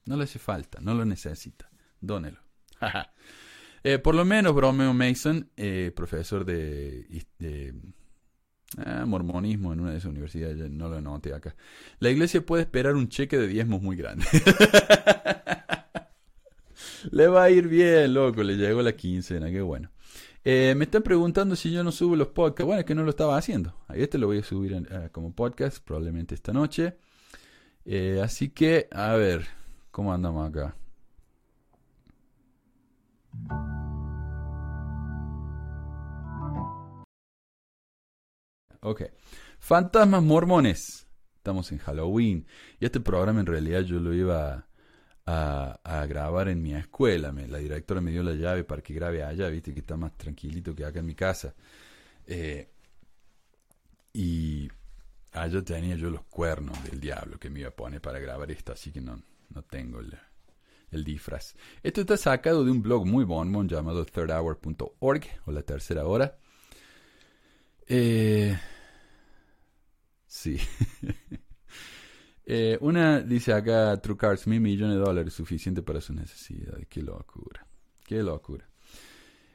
No le hace falta, no lo necesita. Dónelo. Eh, por lo menos Bromeo Mason, eh, profesor de, ah, mormonismo en una de esas universidades, no lo anoté acá. La iglesia puede esperar un cheque de diezmos muy grande. le va a ir bien, loco, le llegó la quincena, qué bueno. Eh, me están preguntando si yo no subo los podcasts. Bueno, es que no lo estaba haciendo. Este lo voy a subir eh, como podcast probablemente esta noche. Eh, así que, a ver, ¿cómo andamos acá? Ok. Fantasmas mormones. Estamos en Halloween. Y este programa en realidad yo lo iba a, grabar en mi escuela. la directora me dio la llave para que grabe allá, viste que está más tranquilito que acá en mi casa. Eh, y allá tenía yo los cuernos del diablo que me iba a poner para grabar esto, así que no, no tengo el, el disfraz. Esto está sacado de un blog muy bon llamado thirdhour.org o la tercera hora. Eh, sí. Eh, una dice acá, True Cards, mil millones de dólares, suficiente para sus necesidades. Qué locura. Qué locura.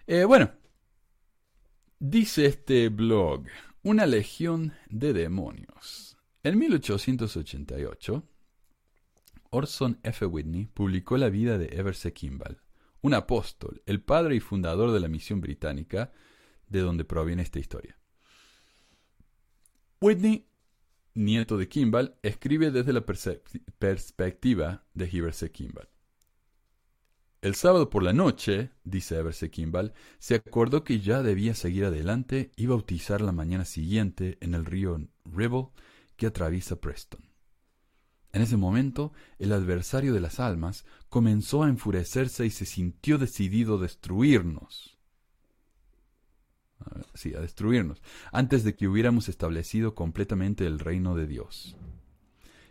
Eh, bueno, dice este blog, una legión de demonios. En 1888, Orson F. Whitney publicó la vida de Everse Kimball, un apóstol, el padre y fundador de la misión británica, de donde proviene esta historia. Whitney nieto de Kimball, escribe desde la perspectiva de Heberse Kimball. El sábado por la noche, dice Everse Kimball, se acordó que ya debía seguir adelante y bautizar la mañana siguiente en el río Ribble que atraviesa Preston. En ese momento, el adversario de las almas comenzó a enfurecerse y se sintió decidido a destruirnos sí, a destruirnos, antes de que hubiéramos establecido completamente el reino de Dios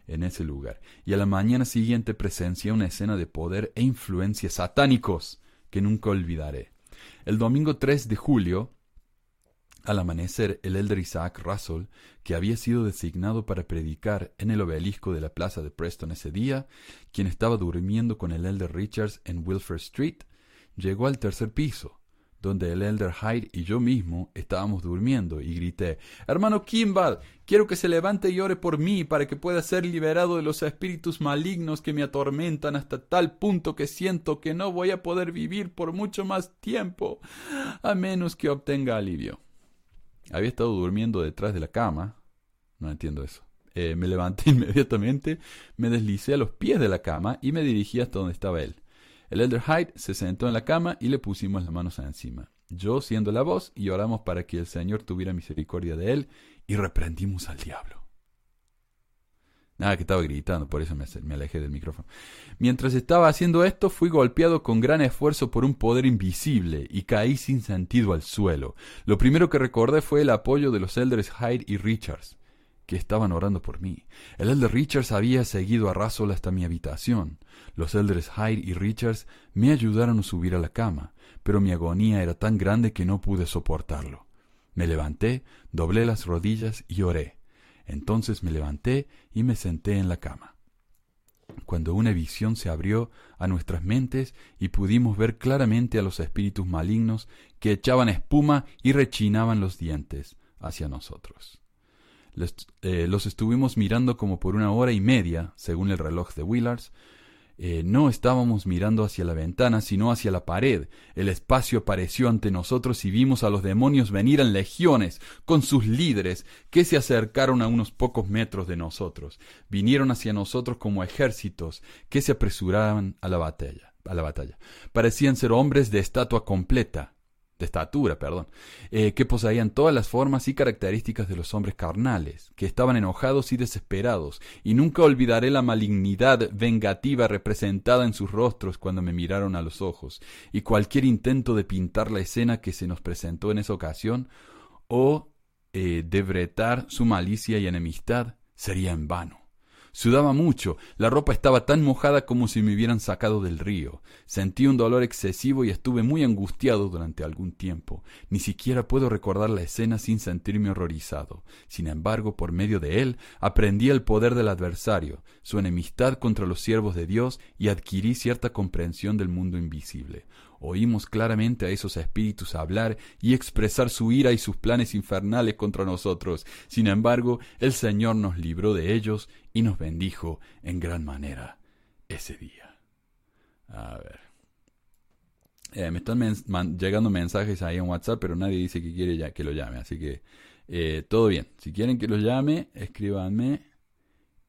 en ese lugar. Y a la mañana siguiente presencié una escena de poder e influencia satánicos que nunca olvidaré. El domingo 3 de julio, al amanecer, el elder Isaac Russell, que había sido designado para predicar en el obelisco de la plaza de Preston ese día, quien estaba durmiendo con el elder Richards en Wilford Street, llegó al tercer piso donde el Elder Hyde y yo mismo estábamos durmiendo, y grité Hermano Kimball, quiero que se levante y ore por mí para que pueda ser liberado de los espíritus malignos que me atormentan hasta tal punto que siento que no voy a poder vivir por mucho más tiempo, a menos que obtenga alivio. Había estado durmiendo detrás de la cama. No entiendo eso. Eh, me levanté inmediatamente, me deslicé a los pies de la cama y me dirigí hasta donde estaba él. El elder Hyde se sentó en la cama y le pusimos las manos encima. Yo siendo la voz y oramos para que el Señor tuviera misericordia de él y reprendimos al diablo. Nada, que estaba gritando, por eso me, me, alejé del micrófono. Mientras estaba haciendo esto, fui golpeado con gran esfuerzo por un poder invisible y caí sin sentido al suelo. Lo primero que recordé fue el apoyo de los elders Hyde y Richards que estaban orando por mí. El elder Richards había seguido a Russell hasta mi habitación. Los elders Hyde y Richards me ayudaron a subir a la cama, pero mi agonía era tan grande que no pude soportarlo. Me levanté, doblé las rodillas y oré. Entonces me levanté y me senté en la cama. Cuando una visión se abrió a nuestras mentes y pudimos ver claramente a los espíritus malignos que echaban espuma y rechinaban los dientes hacia nosotros. Eh, los estuvimos mirando como por una hora y media, según el reloj de Willars. Eh, no estábamos mirando hacia la ventana, sino hacia la pared. El espacio apareció ante nosotros y vimos a los demonios venir en legiones, con sus líderes, que se acercaron a unos pocos metros de nosotros. Vinieron hacia nosotros como ejércitos, que se apresuraban a la batalla. A la batalla. Parecían ser hombres de estatua completa, de estatura, perdón, eh, que poseían todas las formas y características de los hombres carnales, que estaban enojados y desesperados, y nunca olvidaré la malignidad vengativa representada en sus rostros cuando me miraron a los ojos, y cualquier intento de pintar la escena que se nos presentó en esa ocasión, o eh, de bretar su malicia y enemistad, sería en vano. Sudaba mucho, la ropa estaba tan mojada como si me hubieran sacado del río. Sentí un dolor excesivo y estuve muy angustiado durante algún tiempo. Ni siquiera puedo recordar la escena sin sentirme horrorizado. Sin embargo, por medio de él, aprendí el poder del adversario, su enemistad contra los siervos de Dios y adquirí cierta comprensión del mundo invisible. Oímos claramente a esos espíritus hablar y expresar su ira y sus planes infernales contra nosotros. Sin embargo, el Señor nos libró de ellos y nos bendijo en gran manera ese día. A ver. Eh, me están llegando mensajes ahí en WhatsApp, pero nadie dice que quiere que lo llame. Así que eh, todo bien. Si quieren que lo llame, escríbanme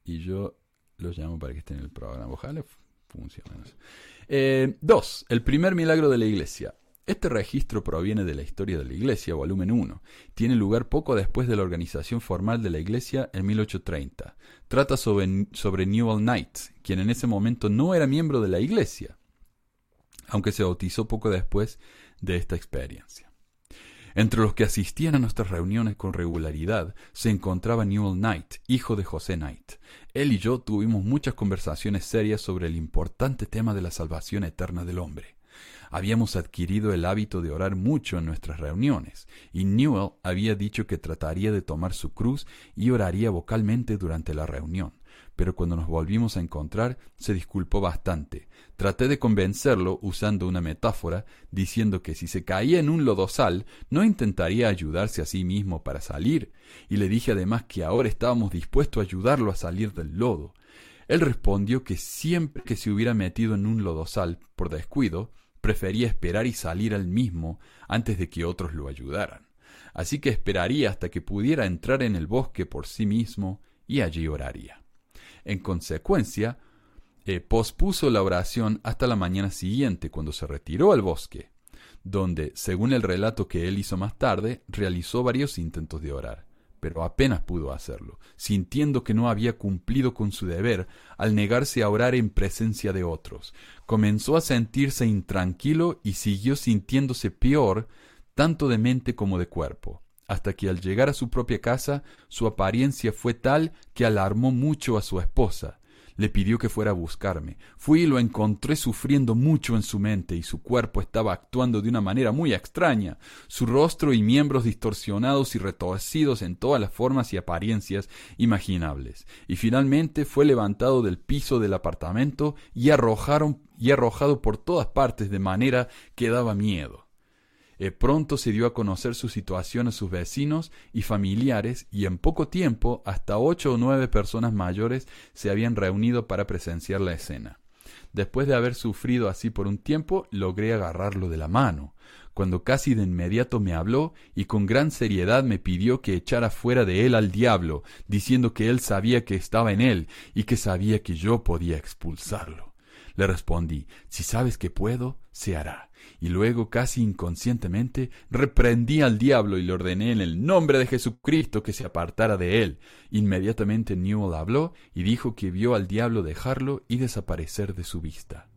y yo los llamo para que estén en el programa. Ojalá funcione. Eh, dos, el primer milagro de la iglesia. Este registro proviene de la historia de la Iglesia, volumen 1. Tiene lugar poco después de la organización formal de la Iglesia en 1830. Trata sobre, sobre Newell Knight, quien en ese momento no era miembro de la Iglesia, aunque se bautizó poco después de esta experiencia. Entre los que asistían a nuestras reuniones con regularidad se encontraba Newell Knight, hijo de José Knight. Él y yo tuvimos muchas conversaciones serias sobre el importante tema de la salvación eterna del hombre. Habíamos adquirido el hábito de orar mucho en nuestras reuniones, y Newell había dicho que trataría de tomar su cruz y oraría vocalmente durante la reunión. Pero cuando nos volvimos a encontrar, se disculpó bastante. Traté de convencerlo usando una metáfora, diciendo que si se caía en un lodosal, no intentaría ayudarse a sí mismo para salir, y le dije además que ahora estábamos dispuestos a ayudarlo a salir del lodo. Él respondió que siempre que se hubiera metido en un lodosal por descuido, prefería esperar y salir al mismo antes de que otros lo ayudaran. Así que esperaría hasta que pudiera entrar en el bosque por sí mismo y allí oraría. En consecuencia, eh, pospuso la oración hasta la mañana siguiente, cuando se retiró al bosque, donde, según el relato que él hizo más tarde, realizó varios intentos de orar pero apenas pudo hacerlo, sintiendo que no había cumplido con su deber al negarse a orar en presencia de otros. Comenzó a sentirse intranquilo y siguió sintiéndose peor, tanto de mente como de cuerpo, hasta que al llegar a su propia casa su apariencia fue tal que alarmó mucho a su esposa, le pidió que fuera a buscarme. Fui y lo encontré sufriendo mucho en su mente y su cuerpo estaba actuando de una manera muy extraña. Su rostro y miembros distorsionados y retorcidos en todas las formas y apariencias imaginables. Y finalmente fue levantado del piso del apartamento y arrojaron y arrojado por todas partes de manera que daba miedo. Eh, pronto se dio a conocer su situación a sus vecinos y familiares y en poco tiempo hasta ocho o nueve personas mayores se habían reunido para presenciar la escena. Después de haber sufrido así por un tiempo, logré agarrarlo de la mano, cuando casi de inmediato me habló y con gran seriedad me pidió que echara fuera de él al diablo, diciendo que él sabía que estaba en él y que sabía que yo podía expulsarlo. Le respondí, si sabes que puedo, se hará y luego casi inconscientemente reprendí al diablo y le ordené en el nombre de Jesucristo que se apartara de él. Inmediatamente Newell habló y dijo que vio al diablo dejarlo y desaparecer de su vista.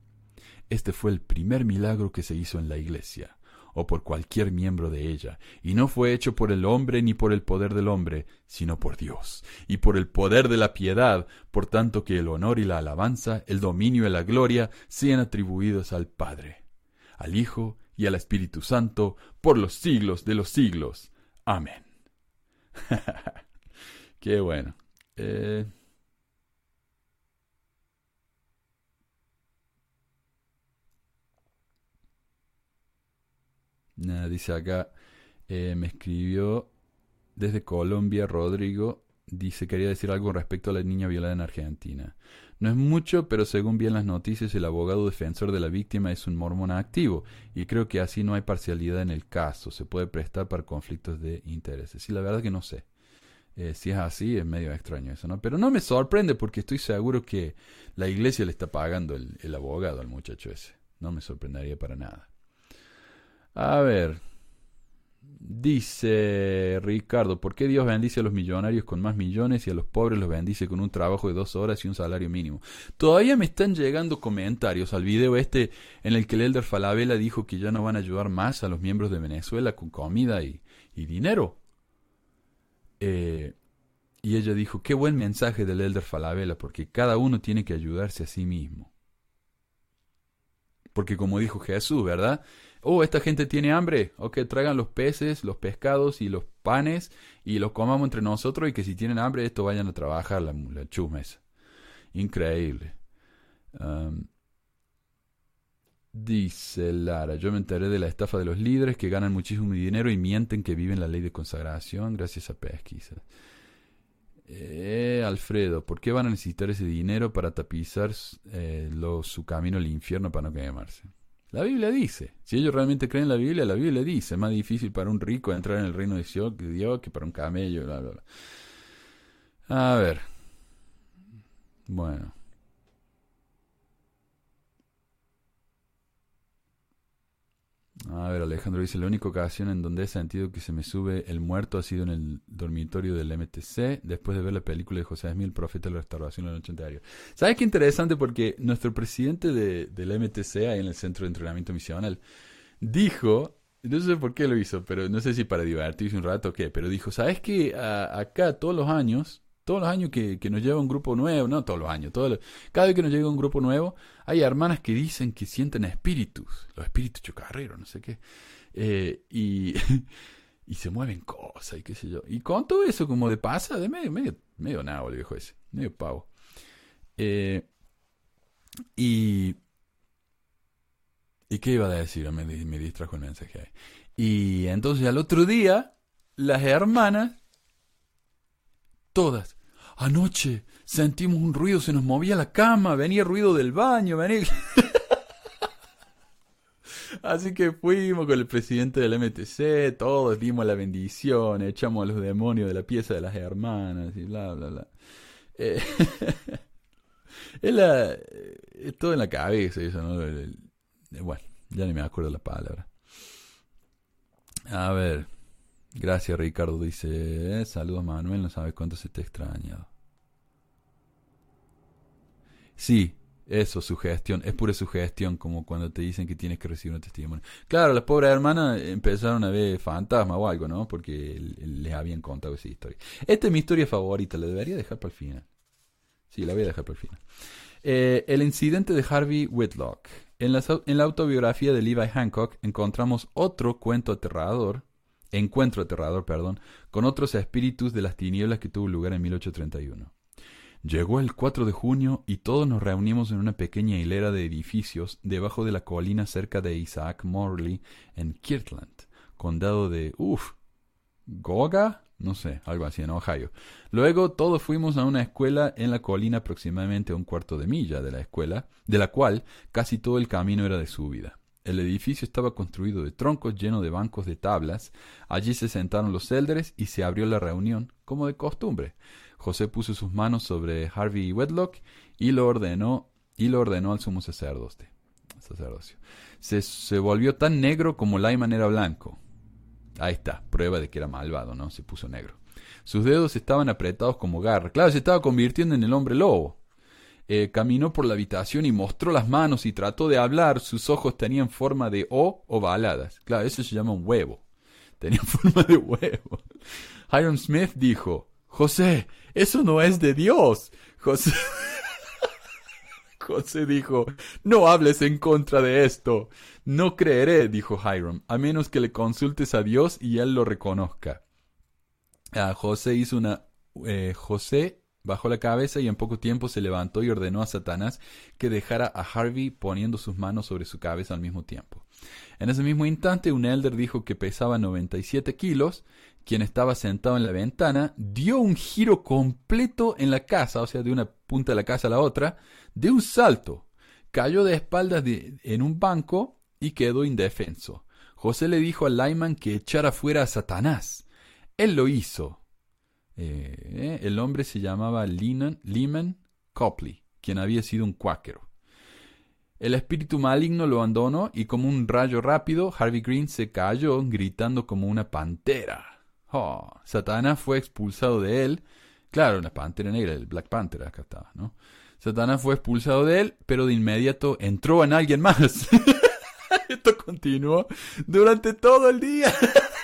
Este fue el primer milagro que se hizo en la iglesia o por cualquier miembro de ella, y no fue hecho por el hombre ni por el poder del hombre, sino por Dios, y por el poder de la piedad, por tanto que el honor y la alabanza, el dominio y la gloria sean atribuidos al Padre al Hijo y al Espíritu Santo, por los siglos de los siglos. Amén. Qué bueno. Eh... dice acá, eh, me escribió desde Colombia Rodrigo, dice, quería decir algo respecto a la niña violada en Argentina. No es mucho, pero según bien las noticias, el abogado defensor de la víctima es un mormón activo, y creo que así no hay parcialidad en el caso, se puede prestar para conflictos de intereses. Y la verdad que no sé. Eh, si es así, es medio extraño eso, ¿no? Pero no me sorprende porque estoy seguro que la iglesia le está pagando el, el abogado al muchacho ese. No me sorprendería para nada. A ver. Dice Ricardo, ¿por qué Dios bendice a los millonarios con más millones y a los pobres los bendice con un trabajo de dos horas y un salario mínimo? Todavía me están llegando comentarios al video este en el que el Elder Falabella dijo que ya no van a ayudar más a los miembros de Venezuela con comida y, dinero. Eh, y ella dijo, qué buen mensaje del Elder Falabella, porque cada uno tiene que ayudarse a sí mismo. Porque como dijo Jesús, ¿verdad? Oh, esta gente tiene hambre, ok, traigan los peces, los pescados y los panes y los comamos entre nosotros y que si tienen hambre esto vayan a trabajar la, la Increíble. dice Lara, yo me enteré de la estafa de los líderes que ganan muchísimo dinero y mienten que viven la ley de consagración gracias a pesquisa. Eh, Alfredo, ¿por qué van a necesitar ese dinero para tapizar eh, su camino al infierno para no quemarse? La Biblia dice, si ellos realmente creen en la Biblia, la Biblia dice, es más difícil para un rico entrar en el reino de Dios que para un camello, bla, bla, bla. A ver. Bueno. A ver, Alejandro dice, la única ocasión en donde he sentido que se me sube el muerto ha sido en el dormitorio del MTC, después de ver la película de José Smith, profeta de la restauración en la noche. ¿Sabes qué interesante? Porque nuestro presidente de, del MTC, ahí en el Centro de Entrenamiento Misional, dijo, no sé por qué lo hizo, pero no sé si para divertirse un rato o qué, pero dijo, ¿sabes que acá todos los años todos los años que, nos lleva un grupo nuevo, no todos los años, cada vez que nos llega un grupo nuevo, hay hermanas que dicen que sienten espíritus, los espíritus chocarreros, no sé qué, eh, y, y se mueven cosas y qué sé yo. Y con todo eso como de pasa, de medio, medio, medio nabo viejo ese, medio pavo. Eh, y... ¿Y qué iba a decir? Me, me distrajo el mensaje ahí. Y entonces al otro día, las hermanas, todas, Anoche sentimos un ruido, se nos movía la cama, venía ruido del baño, venía... Así que fuimos con el presidente del MTC, todos dimos la bendición, echamos a los demonios de la pieza de las hermanas y bla, bla, bla. Eh, es, todo en la cabeza eso, ¿no? bueno, ya ni me acuerdo la palabra. A ver. Gracias Ricardo, dice, eh, saludos Manuel, no sabes cuánto se te ha extrañado. Sí, eso, sugestión, es pura sugestión, como cuando te dicen que tienes que recibir un testimonio. Claro, las pobres hermanas empezaron a ver fantasma o algo, ¿no? Porque les habían contado esa historia. Esta es mi historia favorita, la debería dejar para el final. Sí, la voy a dejar para el final. Eh, el incidente de Harvey Whitlock. En la, en la autobiografía de Levi Hancock encontramos otro cuento aterrador encuentro aterrador, perdón, con otros espíritus de las tinieblas que tuvo lugar en 1831. Llegó el 4 de junio y todos nos reunimos en una pequeña hilera de edificios debajo de la colina cerca de Isaac Morley en Kirtland, condado de, uff, Goga, no sé, algo así en Ohio. Luego todos fuimos a una escuela en la colina aproximadamente a un cuarto de milla de la escuela, de la cual casi todo el camino era de subida. El edificio estaba construido de troncos llenos de bancos de tablas. Allí se sentaron los élderes y se abrió la reunión, como de costumbre. José puso sus manos sobre Harvey Wedlock y lo ordenó y lo ordenó al sumo sacerdote. Se, se volvió tan negro como Lyman era blanco. Ahí está, prueba de que era malvado, ¿no? Se puso negro. Sus dedos estaban apretados como garras. Claro, se estaba convirtiendo en el hombre lobo. Eh, caminó por la habitación y mostró las manos y trató de hablar. Sus ojos tenían forma de O ovaladas. Claro, eso se llama un huevo. Tenía forma de huevo. Hiram Smith dijo, José, eso no es de Dios. José... José dijo, no hables en contra de esto. No creeré, dijo Hiram, a menos que le consultes a Dios y él lo reconozca. Ah, José hizo una... Eh, José Bajó la cabeza y en poco tiempo se levantó y ordenó a Satanás que dejara a Harvey poniendo sus manos sobre su cabeza al mismo tiempo. En ese mismo instante un elder dijo que pesaba 97 kilos, quien estaba sentado en la ventana, dio un giro completo en la casa, o sea, de una punta de la casa a la otra, de un salto, cayó de espaldas en un banco y quedó indefenso. José le dijo a Lyman que echara fuera a Satanás. Él lo hizo, eh, el hombre se llamaba Lehman Copley, quien había sido un cuáquero. El espíritu maligno lo abandonó y como un rayo rápido, Harvey Green se cayó gritando como una pantera. Oh, Satanás fue expulsado de él. Claro, la pantera negra, el Black Panther acá estaba, ¿no? Satanás fue expulsado de él, pero de inmediato entró en alguien más. Esto continuó durante todo el día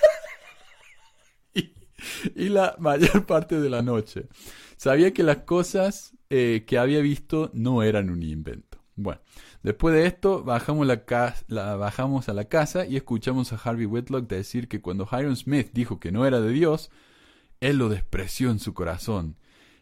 y, la mayor parte de la noche. Sabía que las cosas eh, que había visto no eran un invento. Bueno, después de esto bajamos, la, bajamos a la casa y escuchamos a Harvey Whitlock decir que cuando Hiram Smith dijo que no era de Dios, él lo despreció en su corazón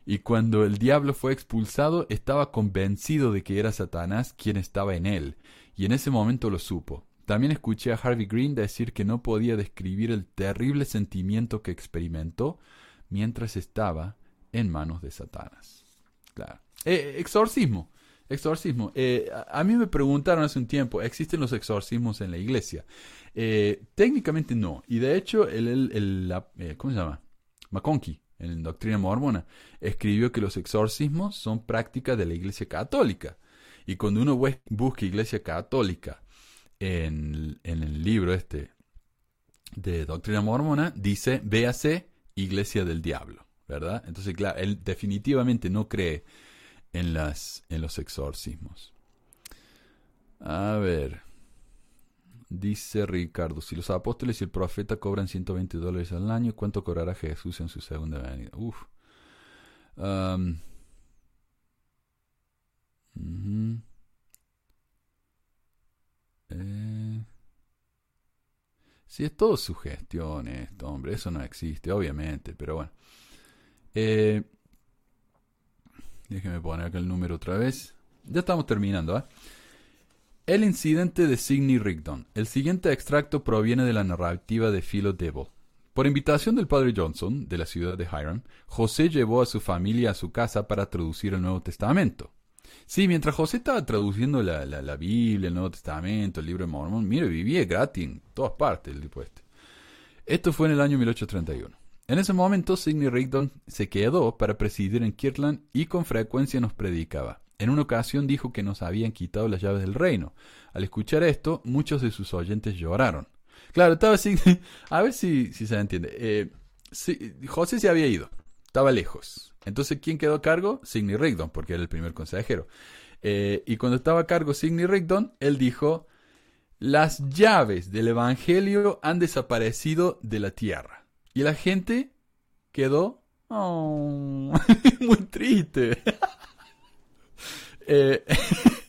y cuando el diablo fue expulsado estaba convencido de que era Satanás quien estaba en él, y en ese momento lo supo. También escuché a Harvey Green decir que no podía describir el terrible sentimiento que experimentó mientras estaba en manos de Satanás. Claro. Eh, exorcismo. Exorcismo. Eh, a, mí me preguntaron hace un tiempo, ¿existen los exorcismos en la iglesia? Eh, técnicamente no. Y de hecho, el, el, ¿cómo se llama? McConkie, en Doctrina Mormona, escribió que los exorcismos son prácticas de la Iglesia Católica. Y cuando uno busca Iglesia Católica en, el libro este de Doctrina Mormona, dice, véase Iglesia del Diablo, ¿verdad? Entonces, claro, él definitivamente no cree en, las, en los exorcismos. A ver. Dice Ricardo, si los apóstoles y el profeta cobran 120 dólares al año, ¿cuánto cobrará Jesús en su segunda venida? Uf. Eh, si es todo sugestión esto, hombre, eso no existe, obviamente, pero bueno. Eh, déjeme poner acá el número otra vez. Ya estamos terminando, ¿eh? El incidente de Sidney Rigdon. El siguiente extracto proviene de la narrativa de Philo Devil. Por invitación del padre Johnson, de la ciudad de Hiram, José llevó a su familia a su casa para traducir el Nuevo Testamento. Sí, mientras José estaba traduciendo la, la, Biblia, el Nuevo Testamento, el libro Mormón, mire, vivía gratis en todas partes el tipo este. Esto fue en el año 1831. En ese momento, Sidney Rigdon se quedó para presidir en Kirtland y con frecuencia nos predicaba. En una ocasión dijo que nos habían quitado las llaves del reino. Al escuchar esto, muchos de sus oyentes lloraron. Claro, estaba así. A ver si, si se entiende. Eh, José se había ido. Estaba lejos. Entonces, ¿quién quedó a cargo? Sidney Rigdon, porque era el primer consejero. Eh, y cuando estaba a cargo Sidney Rigdon, él dijo: Las llaves del evangelio han desaparecido de la tierra. Y la gente quedó. Oh, muy triste. Eh,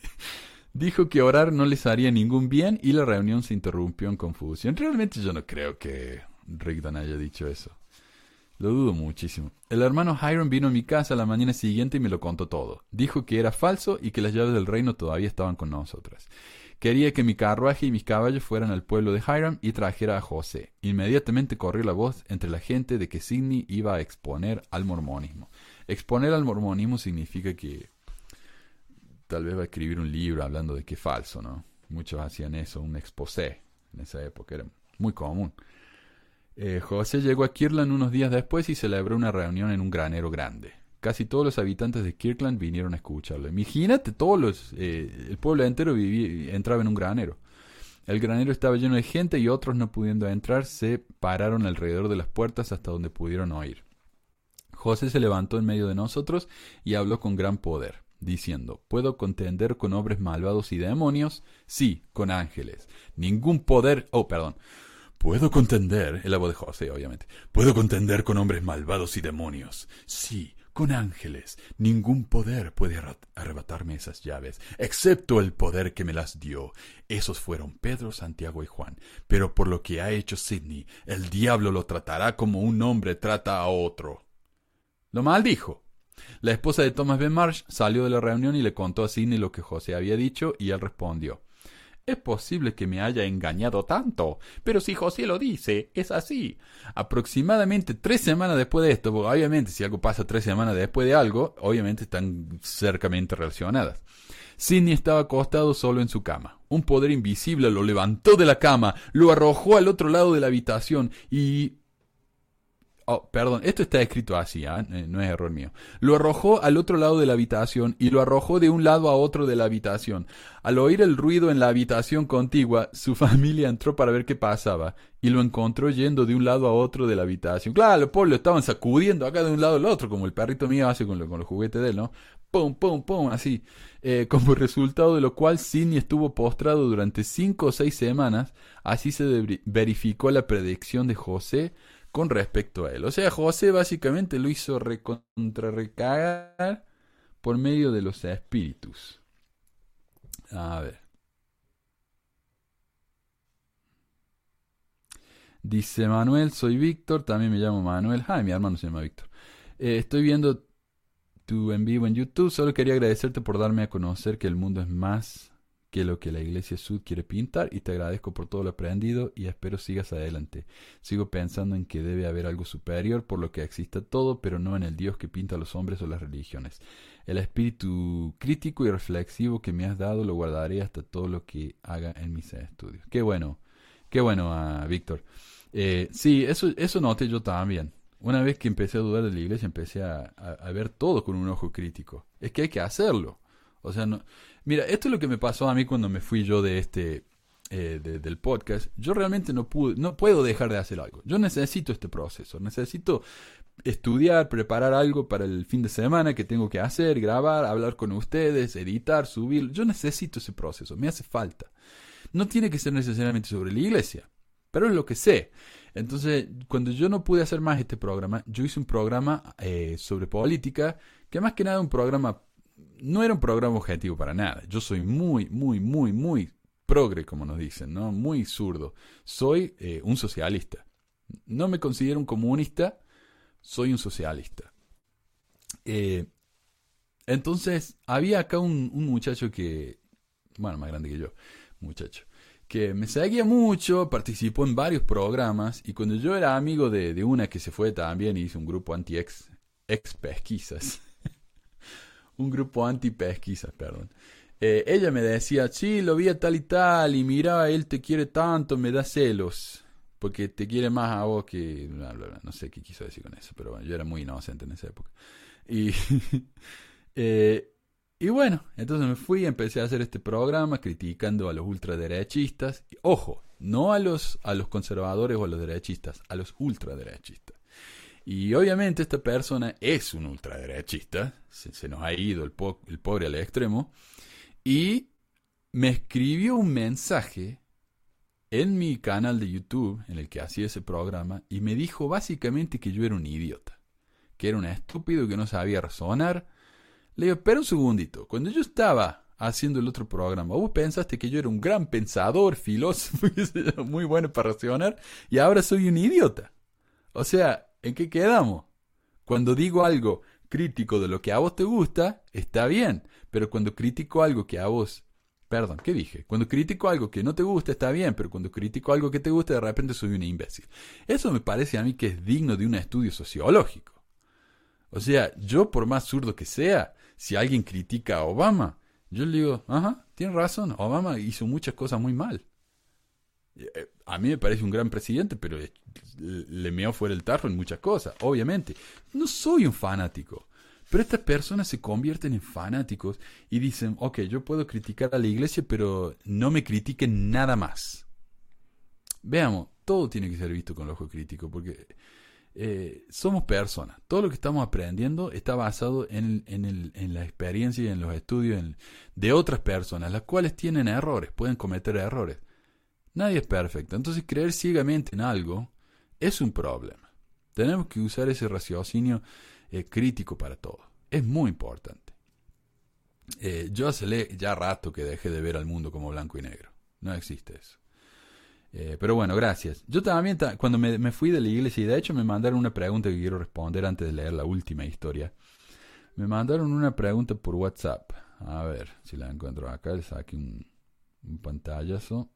dijo que orar no les haría ningún bien y la reunión se interrumpió en confusión. Realmente yo no creo que Rigdon haya dicho eso. Lo dudo muchísimo. El hermano Hiram vino a mi casa la mañana siguiente y me lo contó todo. Dijo que era falso y que las llaves del reino todavía estaban con nosotras. Quería que mi carruaje y mis caballos fueran al pueblo de Hiram y trajera a José. Inmediatamente corrió la voz entre la gente de que Sidney iba a exponer al mormonismo. Exponer al mormonismo significa que tal vez va a escribir un libro hablando de que es falso, ¿no? Muchos hacían eso, un exposé en esa época, era muy común. Eh, José llegó a Kirtland unos días después y celebró una reunión en un granero grande. Casi todos los habitantes de Kirtland vinieron a escucharlo. Imagínate, todos los, eh, el pueblo entero vivía, entraba en un granero. El granero estaba lleno de gente y otros no pudiendo entrar se pararon alrededor de las puertas hasta donde pudieron oír. José se levantó en medio de nosotros y habló con gran poder diciendo, ¿puedo contender con hombres malvados y demonios? Sí, con ángeles. Ningún poder... Oh, perdón. ¿Puedo contender? El voz de José, obviamente. ¿Puedo contender con hombres malvados y demonios? Sí, con ángeles. Ningún poder puede arrebatarme esas llaves, excepto el poder que me las dio. Esos fueron Pedro, Santiago y Juan. Pero por lo que ha hecho Sidney, el diablo lo tratará como un hombre trata a otro. Lo maldijo. La esposa de Thomas Ben Marsh salió de la reunión y le contó a Sidney lo que José había dicho y él respondió. Es posible que me haya engañado tanto, pero si José lo dice, es así. Aproximadamente tres semanas después de esto, porque obviamente si algo pasa tres semanas después de algo, obviamente están cercamente relacionadas. Sidney estaba acostado solo en su cama. Un poder invisible lo levantó de la cama, lo arrojó al otro lado de la habitación y Oh, perdón, esto está escrito así, ¿ah? eh, no es error mío. Lo arrojó al otro lado de la habitación y lo arrojó de un lado a otro de la habitación. Al oír el ruido en la habitación contigua, su familia entró para ver qué pasaba y lo encontró yendo de un lado a otro de la habitación. Claro, los pobres lo estaban sacudiendo acá de un lado al otro, como el perrito mío hace con, los juguetes de él, ¿no? Pum, pum, pum, así. Eh, como resultado de lo cual Sidney estuvo postrado durante cinco o seis semanas. Así se verificó la predicción de José con respecto a él. O sea, José básicamente lo hizo recontrarrecagar por medio de los espíritus. A ver. Dice Manuel, soy Víctor, también me llamo Manuel. Ay, mi hermano se llama Víctor. Eh, estoy viendo tu en vivo en YouTube. Solo quería agradecerte por darme a conocer que el mundo es más que lo que la Iglesia Sud quiere pintar y te agradezco por todo lo aprendido y espero sigas adelante. Sigo pensando en que debe haber algo superior por lo que exista todo, pero no en el Dios que pinta a los hombres o las religiones. El espíritu crítico y reflexivo que me has dado lo guardaré hasta todo lo que haga en mis estudios. Qué bueno, qué bueno, uh, Víctor. Eh, sí, eso, eso noté yo también. Una vez que empecé a dudar de la iglesia, empecé a, a ver todo con un ojo crítico. Es que hay que hacerlo. O sea, no, Mira, esto es lo que me pasó a mí cuando me fui yo de este eh, del podcast. Yo realmente no pude, no puedo dejar de hacer algo. Yo necesito este proceso. Necesito estudiar, preparar algo para el fin de semana que tengo que hacer, grabar, hablar con ustedes, editar, subir. Yo necesito ese proceso. Me hace falta. No tiene que ser necesariamente sobre la iglesia, pero es lo que sé. Entonces, cuando yo no pude hacer más este programa, yo hice un programa eh, sobre política, que más que nada un programa no era un programa objetivo para nada. Yo soy muy, muy, muy, muy progre, como nos dicen, ¿no? Muy zurdo. Soy eh, un socialista. No me considero un comunista, soy un socialista. Eh, entonces, había acá un, muchacho que, bueno, más grande que yo, muchacho, que me seguía mucho, participó en varios programas, y cuando yo era amigo de, de una que se fue también y hizo un grupo anti-ex ex pesquisas, un grupo anti-pesquisas, perdón. Eh, ella me decía, sí, lo vi tal y tal, y mira, él te quiere tanto, me da celos, porque te quiere más a vos que... No sé qué quiso decir con eso, pero bueno, yo era muy inocente en esa época. Y, eh, y bueno, entonces me fui empecé a hacer este programa criticando a los ultraderechistas. Ojo, no a los, a los conservadores o a los derechistas, a los ultraderechistas. Y obviamente esta persona es un ultraderechista, se, nos ha ido el, pobre al extremo, y me escribió un mensaje en mi canal de YouTube, en el que hacía ese programa, y me dijo básicamente que yo era un idiota, que era un estúpido que no sabía razonar. Le digo, pero un segundito, cuando yo estaba haciendo el otro programa, vos pensaste que yo era un gran pensador, filósofo, muy bueno para razonar, y ahora soy un idiota. O sea, ¿En qué quedamos? Cuando digo algo crítico de lo que a vos te gusta, está bien, pero cuando critico algo que a vos... Perdón, ¿qué dije? Cuando critico algo que no te gusta está bien, pero cuando critico algo que te gusta de repente soy un imbécil. Eso me parece a mí que es digno de un estudio sociológico. O sea, yo por más zurdo que sea, si alguien critica a Obama, yo le digo, ajá, tiene razón, Obama hizo muchas cosas muy mal. Eh, a mí me parece un gran presidente, pero le meó fuera el tarro en muchas cosas, obviamente. No soy un fanático. Pero estas personas se convierten en fanáticos y dicen, ok, yo puedo criticar a la iglesia, pero no me critiquen nada más. Veamos, todo tiene que ser visto con el ojo crítico, porque eh, somos personas. Todo lo que estamos aprendiendo está basado en, la experiencia y en los estudios de otras personas, las cuales tienen errores, pueden cometer errores. Nadie es perfecto. Entonces creer ciegamente en algo es un problema. Tenemos que usar ese raciocinio eh, crítico para todo. Es muy importante. Eh, yo hace ya rato que dejé de ver al mundo como blanco y negro. No existe eso. Eh, pero bueno, gracias. Yo también, cuando me, fui de la iglesia, y de hecho me mandaron una pregunta que quiero responder antes de leer la última historia. Me mandaron una pregunta por WhatsApp. A ver si la encuentro acá. Les saqué un, un pantallazo.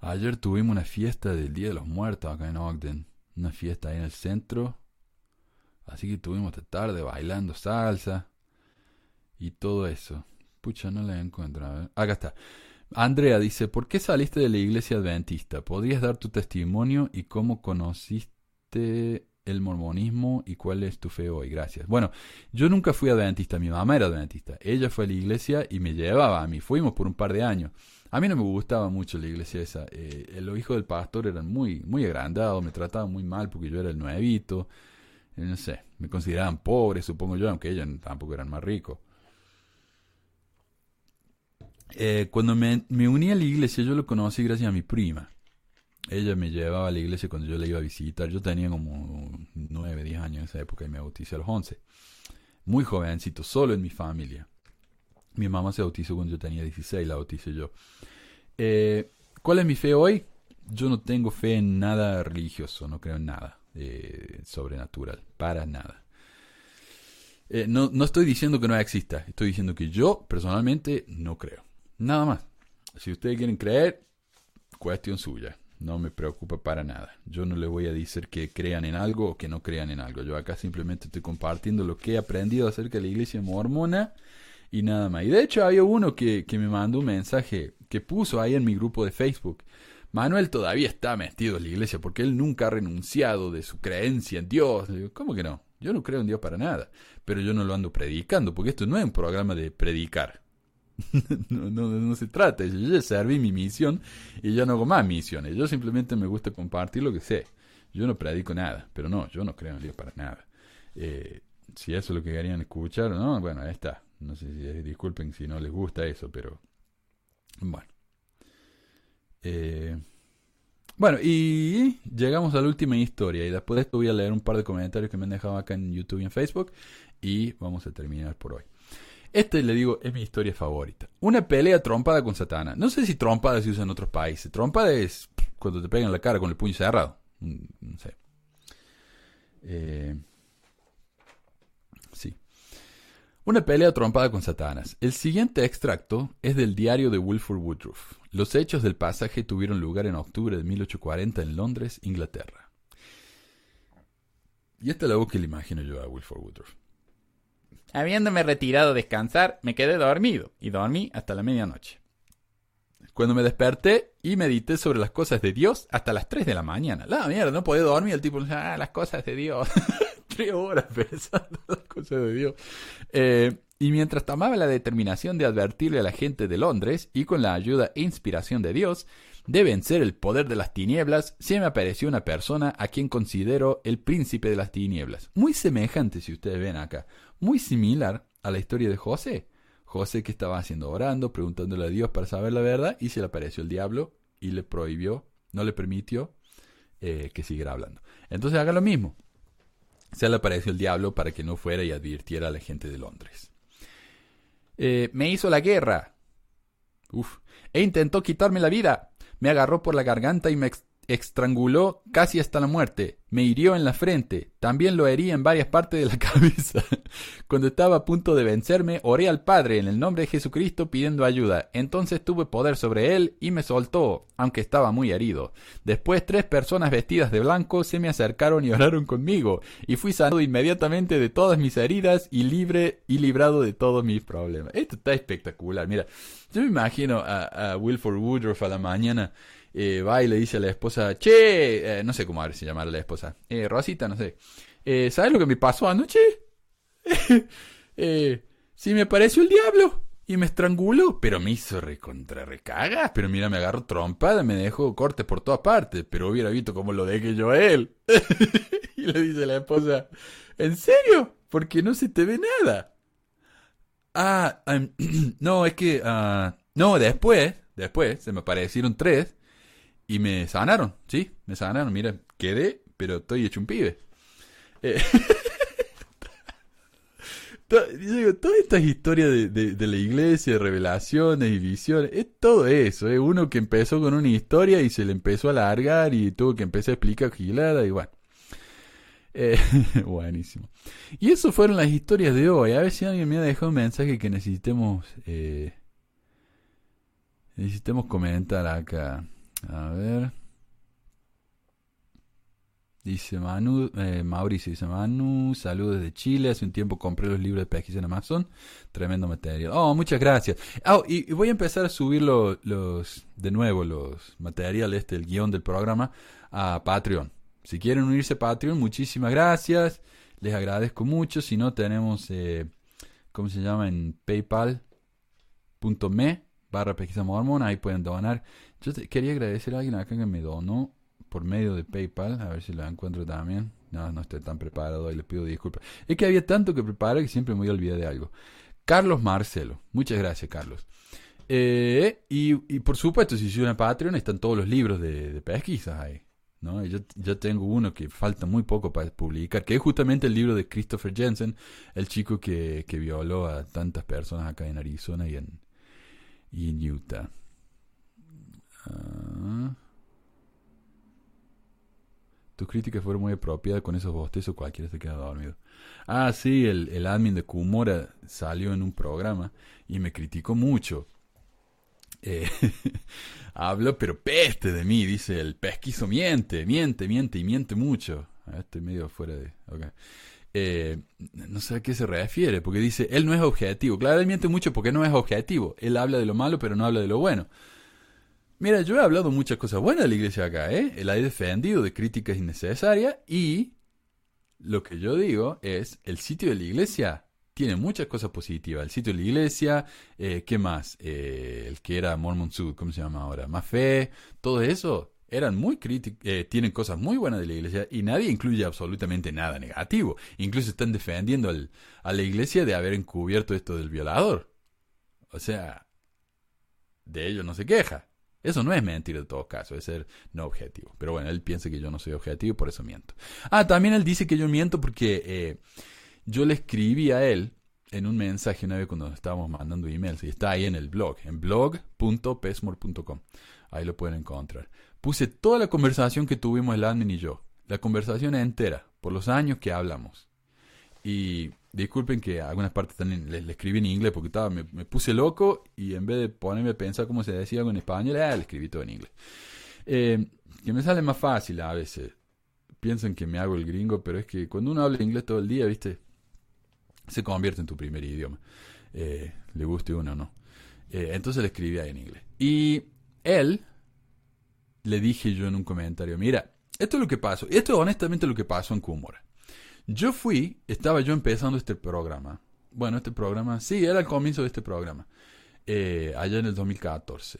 Ayer tuvimos una fiesta del Día de los Muertos acá en Ogden. Una fiesta ahí en el centro. Así que tuvimos esta tarde bailando salsa y todo eso. Pucha, no la encuentro. A ver. Acá está. Andrea dice, ¿por qué saliste de la iglesia adventista? ¿Podrías dar tu testimonio y cómo conociste el mormonismo y cuál es tu fe hoy? Gracias. Bueno, yo nunca fui adventista, mi mamá era adventista. Ella fue a la iglesia y me llevaba a mí. Fuimos por un par de años. A mí no me gustaba mucho la iglesia esa. Eh, los hijos del pastor eran muy, muy agrandados, me trataban muy mal porque yo era el nuevito. Eh, no sé, me consideraban pobre, supongo yo, aunque ellos tampoco eran más ricos. Eh, cuando me, uní a la iglesia, yo lo conocí gracias a mi prima. Ella me llevaba a la iglesia cuando yo la iba a visitar. Yo tenía como 9, 10 años en esa época y me bauticé a los 11. Muy jovencito, solo en mi familia. Mi mamá se bautizó cuando yo tenía 16, la bauticé yo. Eh, ¿Cuál es mi fe hoy? Yo no tengo fe en nada religioso, no creo en nada eh, sobrenatural, para nada. no, no estoy diciendo que no exista, estoy diciendo que yo personalmente no creo. Nada más. Si ustedes quieren creer, cuestión suya. No me preocupa para nada. Yo no les voy a decir que crean en algo o que no crean en algo. Yo acá simplemente estoy compartiendo lo que he aprendido acerca de la iglesia mormona y nada más. Y de hecho había uno que, que me mandó un mensaje que puso ahí en mi grupo de Facebook. Manuel todavía está metido en la iglesia porque él nunca ha renunciado de su creencia en Dios. Le digo, ¿cómo que no? Yo no creo en Dios para nada. Pero yo no lo ando predicando porque esto no es un programa de predicar. no, no, se trata. Yo ya serví mi misión y ya no hago más misiones. Yo simplemente me gusta compartir lo que sé. Yo no predico nada, pero no, yo no creo en Dios para nada. Eh, si eso es lo que querían escuchar, ¿no? Bueno, ahí está. No sé si disculpen si no les gusta eso, pero bueno. Eh, bueno, y llegamos a la última historia. Y después de esto voy a leer un par de comentarios que me han dejado acá en YouTube y en Facebook. Y vamos a terminar por hoy. Este, le digo, es mi historia favorita. Una pelea trompada con Satana. No sé si trompada se usa en otros países. Trompada es cuando te pegan la cara con el puño cerrado. Mm, no sé. Eh, sí. Una pelea trompada con Satanás. El siguiente extracto es del diario de Wilford Woodruff. Los hechos del pasaje tuvieron lugar en octubre de 1840 en Londres, Inglaterra. Y esta es la voz que le imagino yo a Wilford Woodruff. Habiéndome retirado a descansar, me quedé dormido y dormí hasta la medianoche. Cuando me desperté y medité sobre las cosas de Dios hasta las 3 de la mañana. La mierda, no podía dormir. El tipo, ah, las cosas de Dios. Tres horas pensando las cosas de Dios. Eh, y mientras tomaba la determinación de advertirle a la gente de Londres y con la ayuda e inspiración de Dios, de vencer el poder de las tinieblas, se me apareció una persona a quien considero el príncipe de las tinieblas. Muy semejante, si ustedes ven acá, muy similar a la historia de José. José que estaba haciendo orando, preguntándole a Dios para saber la verdad, y se le apareció el diablo y le prohibió, no le permitió eh, que siguiera hablando. Entonces haga lo mismo. Se le apareció el diablo para que no fuera y advirtiera a la gente de Londres. Eh, me hizo la guerra. Uf. E intentó quitarme la vida. Me agarró por la garganta y me estranguló casi hasta la muerte, me hirió en la frente, también lo herí en varias partes de la cabeza. Cuando estaba a punto de vencerme, oré al Padre en el nombre de Jesucristo pidiendo ayuda. Entonces tuve poder sobre él y me soltó, aunque estaba muy herido. Después tres personas vestidas de blanco se me acercaron y oraron conmigo, y fui sanado inmediatamente de todas mis heridas y libre y librado de todos mis problemas. Esto está espectacular. Mira, yo me imagino a, a Wilford Woodruff a la mañana eh, va y le dice a la esposa, che, eh, no sé cómo a ver si llamar a la esposa, eh, Rosita, no sé, eh, ¿sabes lo que me pasó anoche? eh, sí, me apareció el diablo y me estranguló, pero me hizo recontra recagas, pero mira, me agarró trompada, me dejó cortes por todas partes, pero hubiera visto cómo lo dejé yo a él. y le dice la esposa, ¿en serio? Porque no se te ve nada. Ah, no, es que, ah, no, después, después, se me aparecieron tres y me sanaron, ¿sí? Me sanaron. Mira, quedé, pero estoy hecho un pibe. Eh, todas estas historias de, de, la iglesia, de revelaciones y visiones, es todo eso. Es uno que empezó con una historia y se le empezó a alargar y tuvo que empezar a explicar gilada y bueno. Eh, buenísimo. Y eso fueron las historias de hoy. A ver si alguien me ha dejado un mensaje que necesitemos, eh, necesitemos comentar acá. A ver. Dice Manu, eh, Mauricio dice Manu, saludos desde Chile. Hace un tiempo compré los libros de pesquisa en Amazon. Tremendo material. Oh, muchas gracias. Oh, y, voy a empezar a subir los, de nuevo los materiales, este, el guion del programa a Patreon. Si quieren unirse a Patreon, muchísimas gracias. Les agradezco mucho. Si no, tenemos, eh, ¿cómo se llama? En paypal.me barra pesquisa mormona. Ahí pueden donar. Yo quería agradecer a alguien acá que me donó por medio de PayPal, a ver si lo encuentro también. No, no estoy tan preparado y le pido disculpas. Es que había tanto que preparar que siempre me voy de algo. Carlos Marcelo. Muchas gracias, Carlos. Eh, y, por supuesto, si soy una Patreon, están todos los libros de, de pesquisas ahí. ¿no? Yo, yo, tengo uno que falta muy poco para publicar, que es justamente el libro de Christopher Jensen, el chico que, que violó a tantas personas acá en Arizona y en, y en Utah. Ah. Tus críticas fueron muy apropiadas con esos bostezos, cualquiera se queda dormido. Ah, sí, el, el admin de Kumora salió en un programa y me criticó mucho. Eh, hablo, pero peste de mí, dice el pesquizo miente, miente, miente y miente mucho. Ah, estoy medio fuera de... Eh, no sé a qué se refiere, porque dice, él no es objetivo. Claro, él miente mucho porque no es objetivo. Él habla de lo malo, pero no habla de lo bueno. Mira, yo he hablado muchas cosas buenas de la iglesia acá, ¿eh? La he defendido de críticas innecesarias y lo que yo digo es, el sitio de la iglesia tiene muchas cosas positivas. El sitio de la iglesia, eh, ¿qué más? Eh, el que era Mormon Sud, ¿cómo se llama ahora? Más fe, todo eso eran muy eh, tienen cosas muy buenas de la iglesia y nadie incluye absolutamente nada negativo. Incluso están defendiendo a la iglesia de haber encubierto esto del violador. O sea, de ello no se queja. Eso no es mentir en todo caso, es ser no objetivo. Pero bueno, él piensa que yo no soy objetivo, por eso miento. Ah, también él dice que yo miento porque eh, yo le escribí a él en un mensaje una vez cuando estábamos mandando emails, y está ahí en el blog, en blog.pesmore.com. Ahí lo pueden encontrar. Puse toda la conversación que tuvimos el admin y yo, la conversación entera, por los años que hablamos. Y Disculpen que algunas partes también le, escribí en inglés porque estaba, me, puse loco y en vez de ponerme a pensar cómo se decía en español, ah, le escribí todo en inglés. Eh, que me sale más fácil a veces. Piensan que me hago el gringo, pero es que cuando uno habla inglés todo el día, ¿viste? Se convierte en tu primer idioma. Eh, le guste uno o no. Eh, entonces le escribí ahí en inglés. Y él, le dije yo en un comentario, mira, esto es lo que pasó. Esto es honestamente lo que pasó en Kumora. Yo fui, estaba yo empezando este programa. Bueno, este programa, sí, era el comienzo de este programa. Eh, allá en el 2014.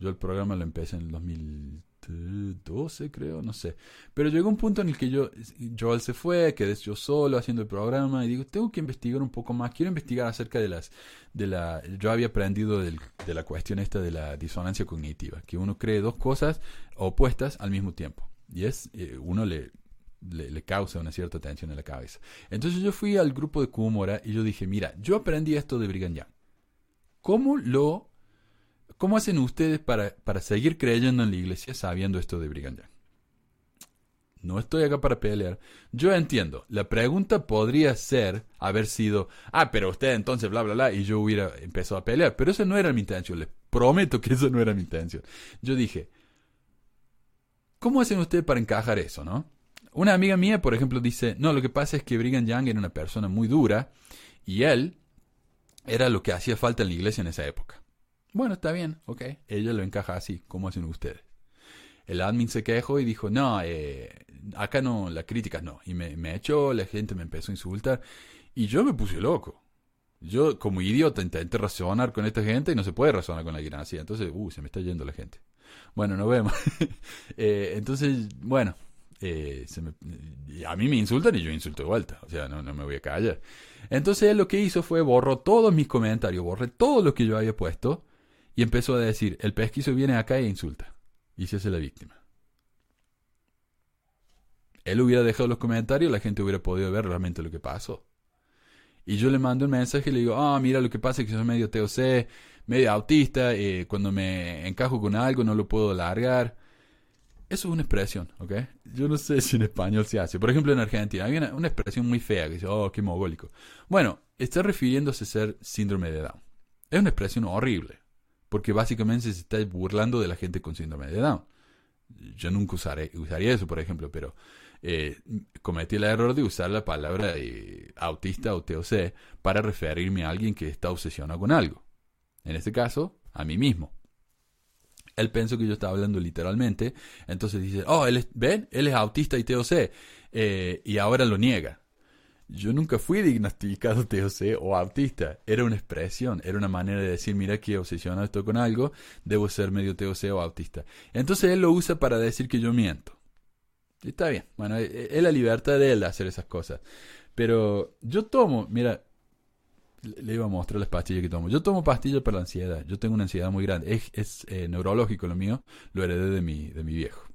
Yo el programa lo empecé en el 2012, creo, no sé. Pero llegó un punto en el que yo, Joel se fue, quedé yo solo haciendo el programa y digo, tengo que investigar un poco más. Quiero investigar acerca de las, de la, yo había aprendido de la cuestión esta de la disonancia cognitiva, que uno cree dos cosas opuestas al mismo tiempo. Y es, eh, uno le le, causa una cierta tensión en la cabeza. Entonces yo fui al grupo de Kumora y yo dije, mira, yo aprendí esto de Brigham Young. ¿Cómo lo... ¿Cómo hacen ustedes para, para seguir creyendo en la iglesia sabiendo esto de Brigham Young? No estoy acá para pelear. Yo entiendo. La pregunta podría ser haber sido, ah, pero usted entonces bla, bla, bla, y yo hubiera empezado a pelear. Pero eso no era mi intención. Les prometo que eso no era mi intención. Yo dije, ¿cómo hacen ustedes para encajar eso, no? Una amiga mía, por ejemplo, dice, no, lo que pasa es que Brigham Young era una persona muy dura y él era lo que hacía falta en la iglesia en esa época. Bueno, está bien, ok. Ella lo encaja así, como hacen ustedes. El admin se quejó y dijo, no, eh, acá no, la crítica no. Y me, me echó, la gente me empezó a insultar y yo me puse loco. Yo, como idiota, intenté razonar con esta gente y no se puede razonar con alguien así. Entonces, uh, se me está yendo la gente. Bueno, nos vemos. Eh, entonces, bueno, eh, a mí me insultan y yo insulto de vuelta. O sea, no, no me voy a callar. Entonces él lo que hizo fue borró todos mis comentarios, borré todo lo que yo había puesto y empezó a decir, el pesquiso viene acá e insulta. Y se hace la víctima. Él hubiera dejado los comentarios, la gente hubiera podido ver realmente lo que pasó. Y yo le mando un mensaje y le digo, ah, mira, lo que pasa es que soy medio TOC, medio autista, eh, cuando me encajo con algo no lo puedo largar. Eso es una expresión, ¿ok? Yo no sé si en español se hace. Por ejemplo, en Argentina hay una, expresión muy fea que dice, oh, qué mogólico. Bueno, está refiriéndose a ser síndrome de Down. Es una expresión horrible, porque básicamente se está burlando de la gente con síndrome de Down. Yo nunca usaré, usaría eso, por ejemplo, pero eh, cometí el error de usar la palabra eh, autista o TOC para referirme a alguien que está obsesionado con algo. En este caso, a mí mismo. Él pensó que yo estaba hablando literalmente, entonces dice, oh, él es, ven, él es autista y TOC, eh, y ahora lo niega. Yo nunca fui diagnosticado TOC o autista. Era una expresión, era una manera de decir, mira que obsesionado estoy con algo, debo ser medio TOC o autista. Entonces él lo usa para decir que yo miento. Está bien, bueno, e, e, es la libertad de él hacer esas cosas. Pero yo tomo, mira, le iba a mostrar las pastillas que tomo. Yo tomo pastillas para la ansiedad. Yo tengo una ansiedad muy grande. Es, es eh, neurológico lo mío. Lo heredé de mi, de mi viejo.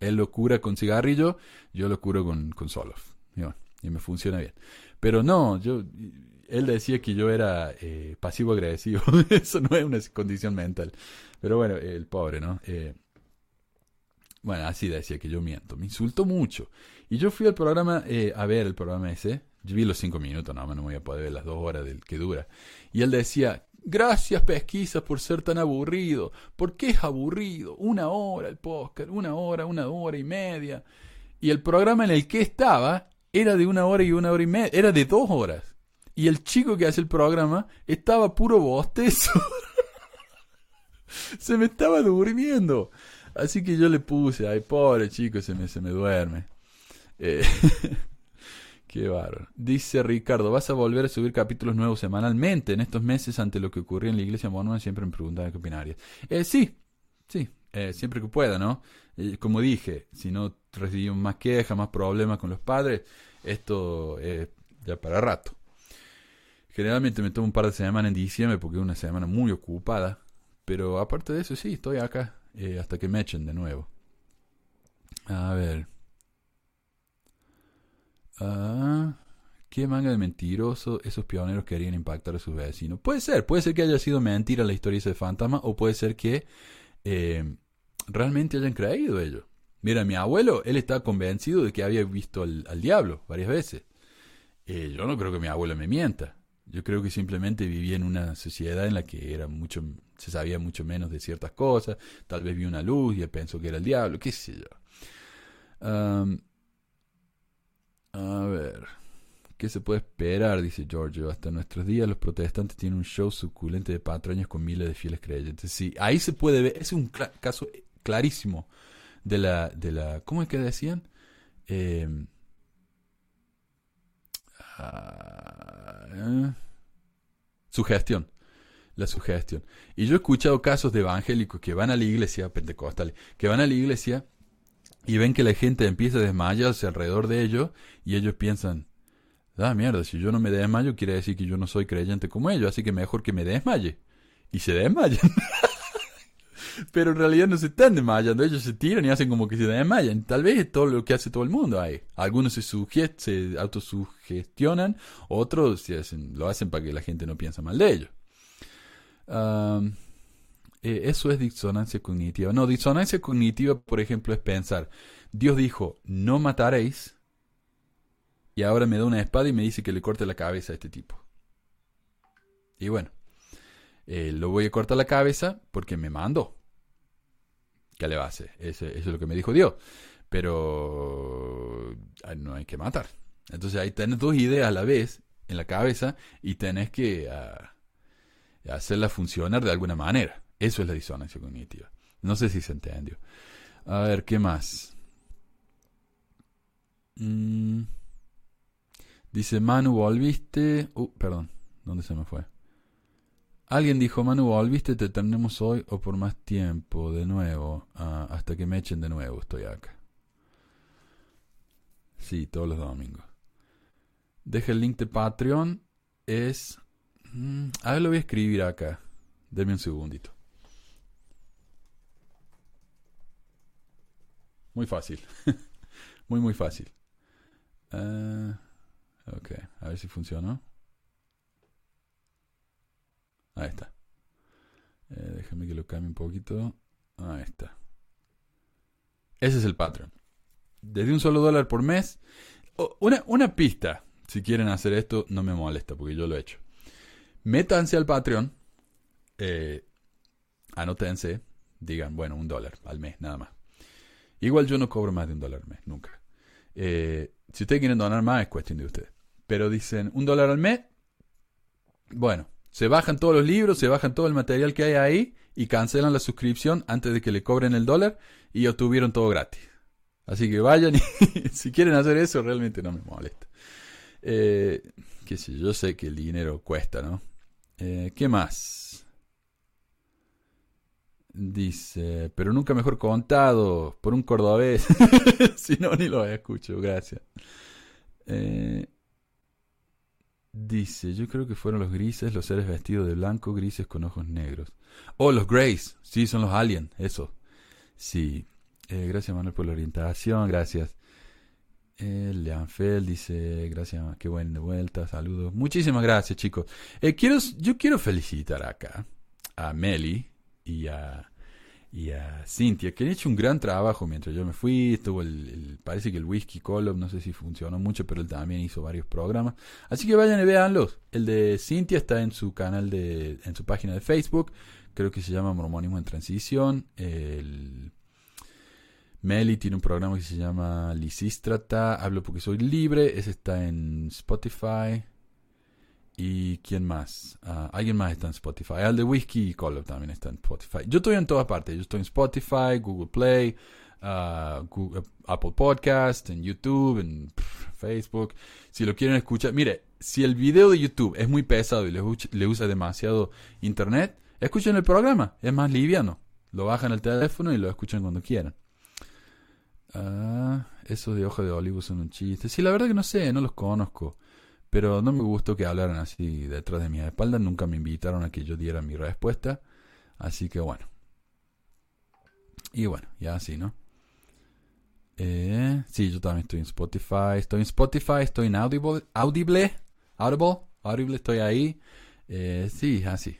Él lo cura con cigarrillo, yo lo curo con, con. Y me funciona bien. Pero no, yo, él decía que yo era eh, pasivo-agresivo. Eso no es una condición mental. Pero bueno, el pobre, ¿no? Eh, bueno, así decía que yo miento. Me insultó mucho. Y yo fui al programa a ver el programa ese. Yo vi los cinco minutos, no, no voy a poder ver las dos horas del que dura. Y él decía, gracias pesquisas por ser tan aburrido. ¿Por qué es aburrido? Una hora el podcast, una hora, una hora y media. Y el programa en el que estaba era de una hora y una hora y media, era de dos horas. Y el chico que hace el programa estaba puro bostezo. se me estaba durmiendo. Así que yo le puse, ay, pobre chico, se me, se me duerme. Eh, qué bárbaro. Dice Ricardo, ¿vas a volver a subir capítulos nuevos semanalmente? En estos meses, ante lo que ocurría en la iglesia mormona, siempre me preguntaban qué opinarías. Eh, sí, sí, eh, siempre que pueda, ¿no? Como dije, si no recibimos más quejas, más problemas con los padres, esto es ya para rato. Generalmente me tomo un par de semanas en diciembre porque es una semana muy ocupada. Pero aparte de eso, sí, estoy acá eh, hasta que me echen de nuevo. A ver. Ah, ¿Qué manga de mentiroso esos pioneros querían impactar a sus vecinos? Puede ser, puede ser que haya sido mentira la historia de ese fantasma o puede ser que eh, realmente hayan creído ellos. Mira, mi abuelo, él estaba convencido de que había visto al, diablo varias veces. Eh, yo no creo que mi abuelo me mienta. Yo creo que simplemente vivía en una sociedad en la que era mucho, se sabía mucho menos de ciertas cosas. Tal vez vio una luz y él pensó que era el diablo, qué sé yo. A ver, ¿qué se puede esperar? Dice Giorgio. Hasta nuestros días los protestantes tienen un show suculente de patrañas con miles de fieles creyentes. Sí, ahí se puede ver, es un caso clarísimo de la, de la, ¿cómo es que decían? Eh, ah, sugestión. La sugestión. Y yo he escuchado casos de evangélicos que van a la iglesia, pentecostales, que van a la iglesia y ven que la gente empieza a desmayarse alrededor de ellos y ellos piensan, ah, mierda, si yo no me desmayo quiere decir que yo no soy creyente como ellos, así que mejor que me desmaye. Y se desmayan. Pero en realidad no se están desmayando, ellos se tiran y hacen como que se desmayan. Tal vez es todo lo que hace todo el mundo ahí. Algunos se, se autosugestionan, otros lo hacen para que la gente no piense mal de ellos. Eh, eso es disonancia cognitiva. No, disonancia cognitiva, por ejemplo, es pensar, Dios dijo, no mataréis, y ahora me da una espada y me dice que le corte la cabeza a este tipo. Y bueno, eh, lo voy a cortar la cabeza porque me mandó. ¿Qué le va a hacer? Eso, es lo que me dijo Dios. Pero no hay que matar. Entonces ahí tenés dos ideas a la vez en la cabeza y tenés que ah, hacerla funcionar de alguna manera. Eso es la disonancia cognitiva. No sé si se entendió. A ver, ¿qué más? Mm. Dice Manu, volviste. Uh, perdón, ¿dónde se me fue? Alguien dijo, Manu, ¿volviste? Te tenemos hoy o por más tiempo, de nuevo, ah, hasta que me echen de nuevo, estoy acá. Sí, todos los domingos. Deja el link de Patreon. Es... Mm, a ver, lo voy a escribir acá. Deme un segundito. Muy fácil. muy, muy fácil. Uh, ok, a ver si funciona. Ahí está. Eh, déjame que lo cambie un poquito. Ahí está. Ese es el Patreon. Desde un solo dólar por mes. Una, una pista. Si quieren hacer esto, no me molesta porque yo lo he hecho. Métanse al Patreon. Eh, anótense. Digan, bueno, un dólar al mes, nada más. Igual yo no cobro más de un dólar al mes, nunca. Eh, si ustedes quieren donar más, es cuestión de ustedes. Pero dicen, un dólar al mes. Bueno, se bajan todos los libros, se bajan todo el material que hay ahí y cancelan la suscripción antes de que le cobren el dólar y obtuvieron todo gratis. Así que vayan y si quieren hacer eso, realmente no me molesta. Eh, qué sé, yo sé que el dinero cuesta, ¿no? Eh, ¿Qué más? Dice, pero nunca mejor contado por un cordobés. si no, ni lo escucho, gracias. Eh, dice, yo creo que fueron los grises, los seres vestidos de blanco, grises con ojos negros. Oh, los Greys, sí, son los aliens, eso. Sí. Eh, gracias Manuel por la orientación, gracias. Eh, Leanfeld dice, gracias, qué buen de vuelta, saludos. Muchísimas gracias, chicos. Eh, quiero, yo quiero felicitar acá a Meli y a, y a Cintia, que han hecho un gran trabajo mientras yo me fui. Estuvo el, parece que el Whisky Column, no sé si funcionó mucho, pero él también hizo varios programas. Así que vayan y véanlos. El de Cintia está en su canal de, en su página de Facebook. Creo que se llama Mormonismo en Transición. El Meli tiene un programa que se llama Lisístrata, Hablo porque soy libre, ese está en Spotify. ¿Y quién más? Ah, alguien más está en Spotify. El de Whisky y también está en Spotify. Yo estoy en todas partes. Yo estoy en Spotify, Google Play, ah, Apple Podcast, en YouTube, en Facebook. Si lo quieren escuchar, mire, si el video de YouTube es muy pesado y le, usa demasiado internet, escuchen el programa. Es más liviano. Lo bajan al teléfono y lo escuchan cuando quieran. Ah, esos de hoja de olivo son un chiste. Sí, la verdad que no sé, no los conozco. Pero no me gustó que hablaran así detrás de mi espalda. Nunca me invitaron a que yo diera mi respuesta. Así que bueno. Y bueno, ya así, ¿no? Eh, sí, yo también estoy en Spotify. Estoy en Spotify, estoy en Audible. Audible. Audible. Audible, estoy ahí. Eh, sí, así.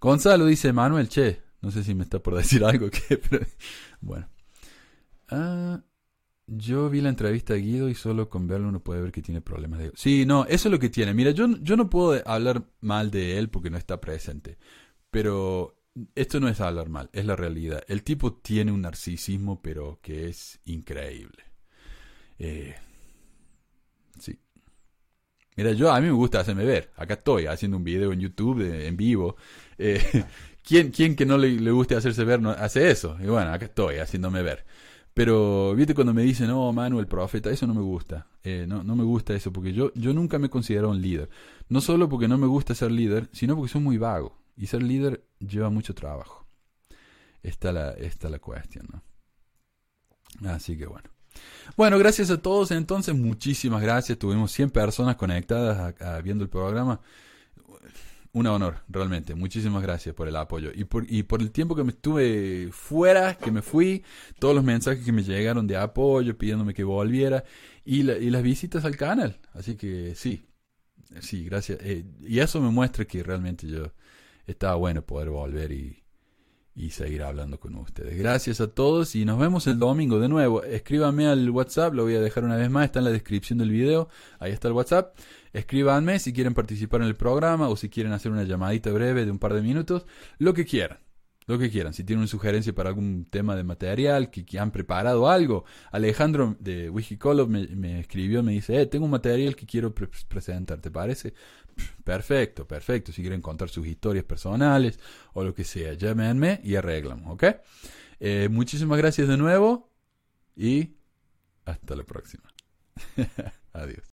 Gonzalo dice, Manuel, che. No sé si me está por decir algo que... Pero, bueno. Ah, yo vi la entrevista de Guido y solo con verlo uno puede ver que tiene problemas de... Sí, no, eso es lo que tiene. Mira, yo, yo no puedo hablar mal de él porque no está presente. Pero esto no es hablar mal, es la realidad. El tipo tiene un narcisismo, pero que es increíble. Eh, sí. Mira, yo a mí me gusta hacerme ver. Acá estoy haciendo un video en YouTube en vivo. Eh, ¿quién, ¿quién, que no le, le, guste hacerse ver no hace eso? Y bueno, acá estoy haciéndome ver. Pero, viste, cuando me dicen, no, Manu, el profeta, eso no me gusta. Eh, no, no me gusta eso, porque yo, yo nunca me he considerado un líder. No solo porque no me gusta ser líder, sino porque soy muy vago. Y ser líder lleva mucho trabajo. Esta la, esta la cuestión, ¿no? Así que bueno. Bueno, gracias a todos entonces, muchísimas gracias. Tuvimos 100 personas conectadas viendo el programa un honor, realmente. Muchísimas gracias por el apoyo. Y por, y por el tiempo que me estuve fuera, que me fui, todos los mensajes que me llegaron de apoyo, pidiéndome que volviera, y, y las visitas al canal. Así que sí, sí, gracias. Eh, y eso me muestra que realmente yo estaba bueno poder volver y, y seguir hablando con ustedes. Gracias a todos y nos vemos el domingo de nuevo. Escríbanme al WhatsApp, lo voy a dejar una vez más, está en la descripción del video, ahí está el WhatsApp. Escríbanme si quieren participar en el programa o si quieren hacer una llamadita breve de un par de minutos, lo que quieran. Lo que quieran, si tienen una sugerencia para algún tema de material, que, han preparado algo. Alejandro de Wikicolor me, me escribió, me dice, eh, tengo un material que quiero presentar, ¿te parece? Perfecto, perfecto. Si quieren contar sus historias personales o lo que sea, llámenme y arreglamos, ¿ok? Eh, muchísimas gracias de nuevo y hasta la próxima. Adiós.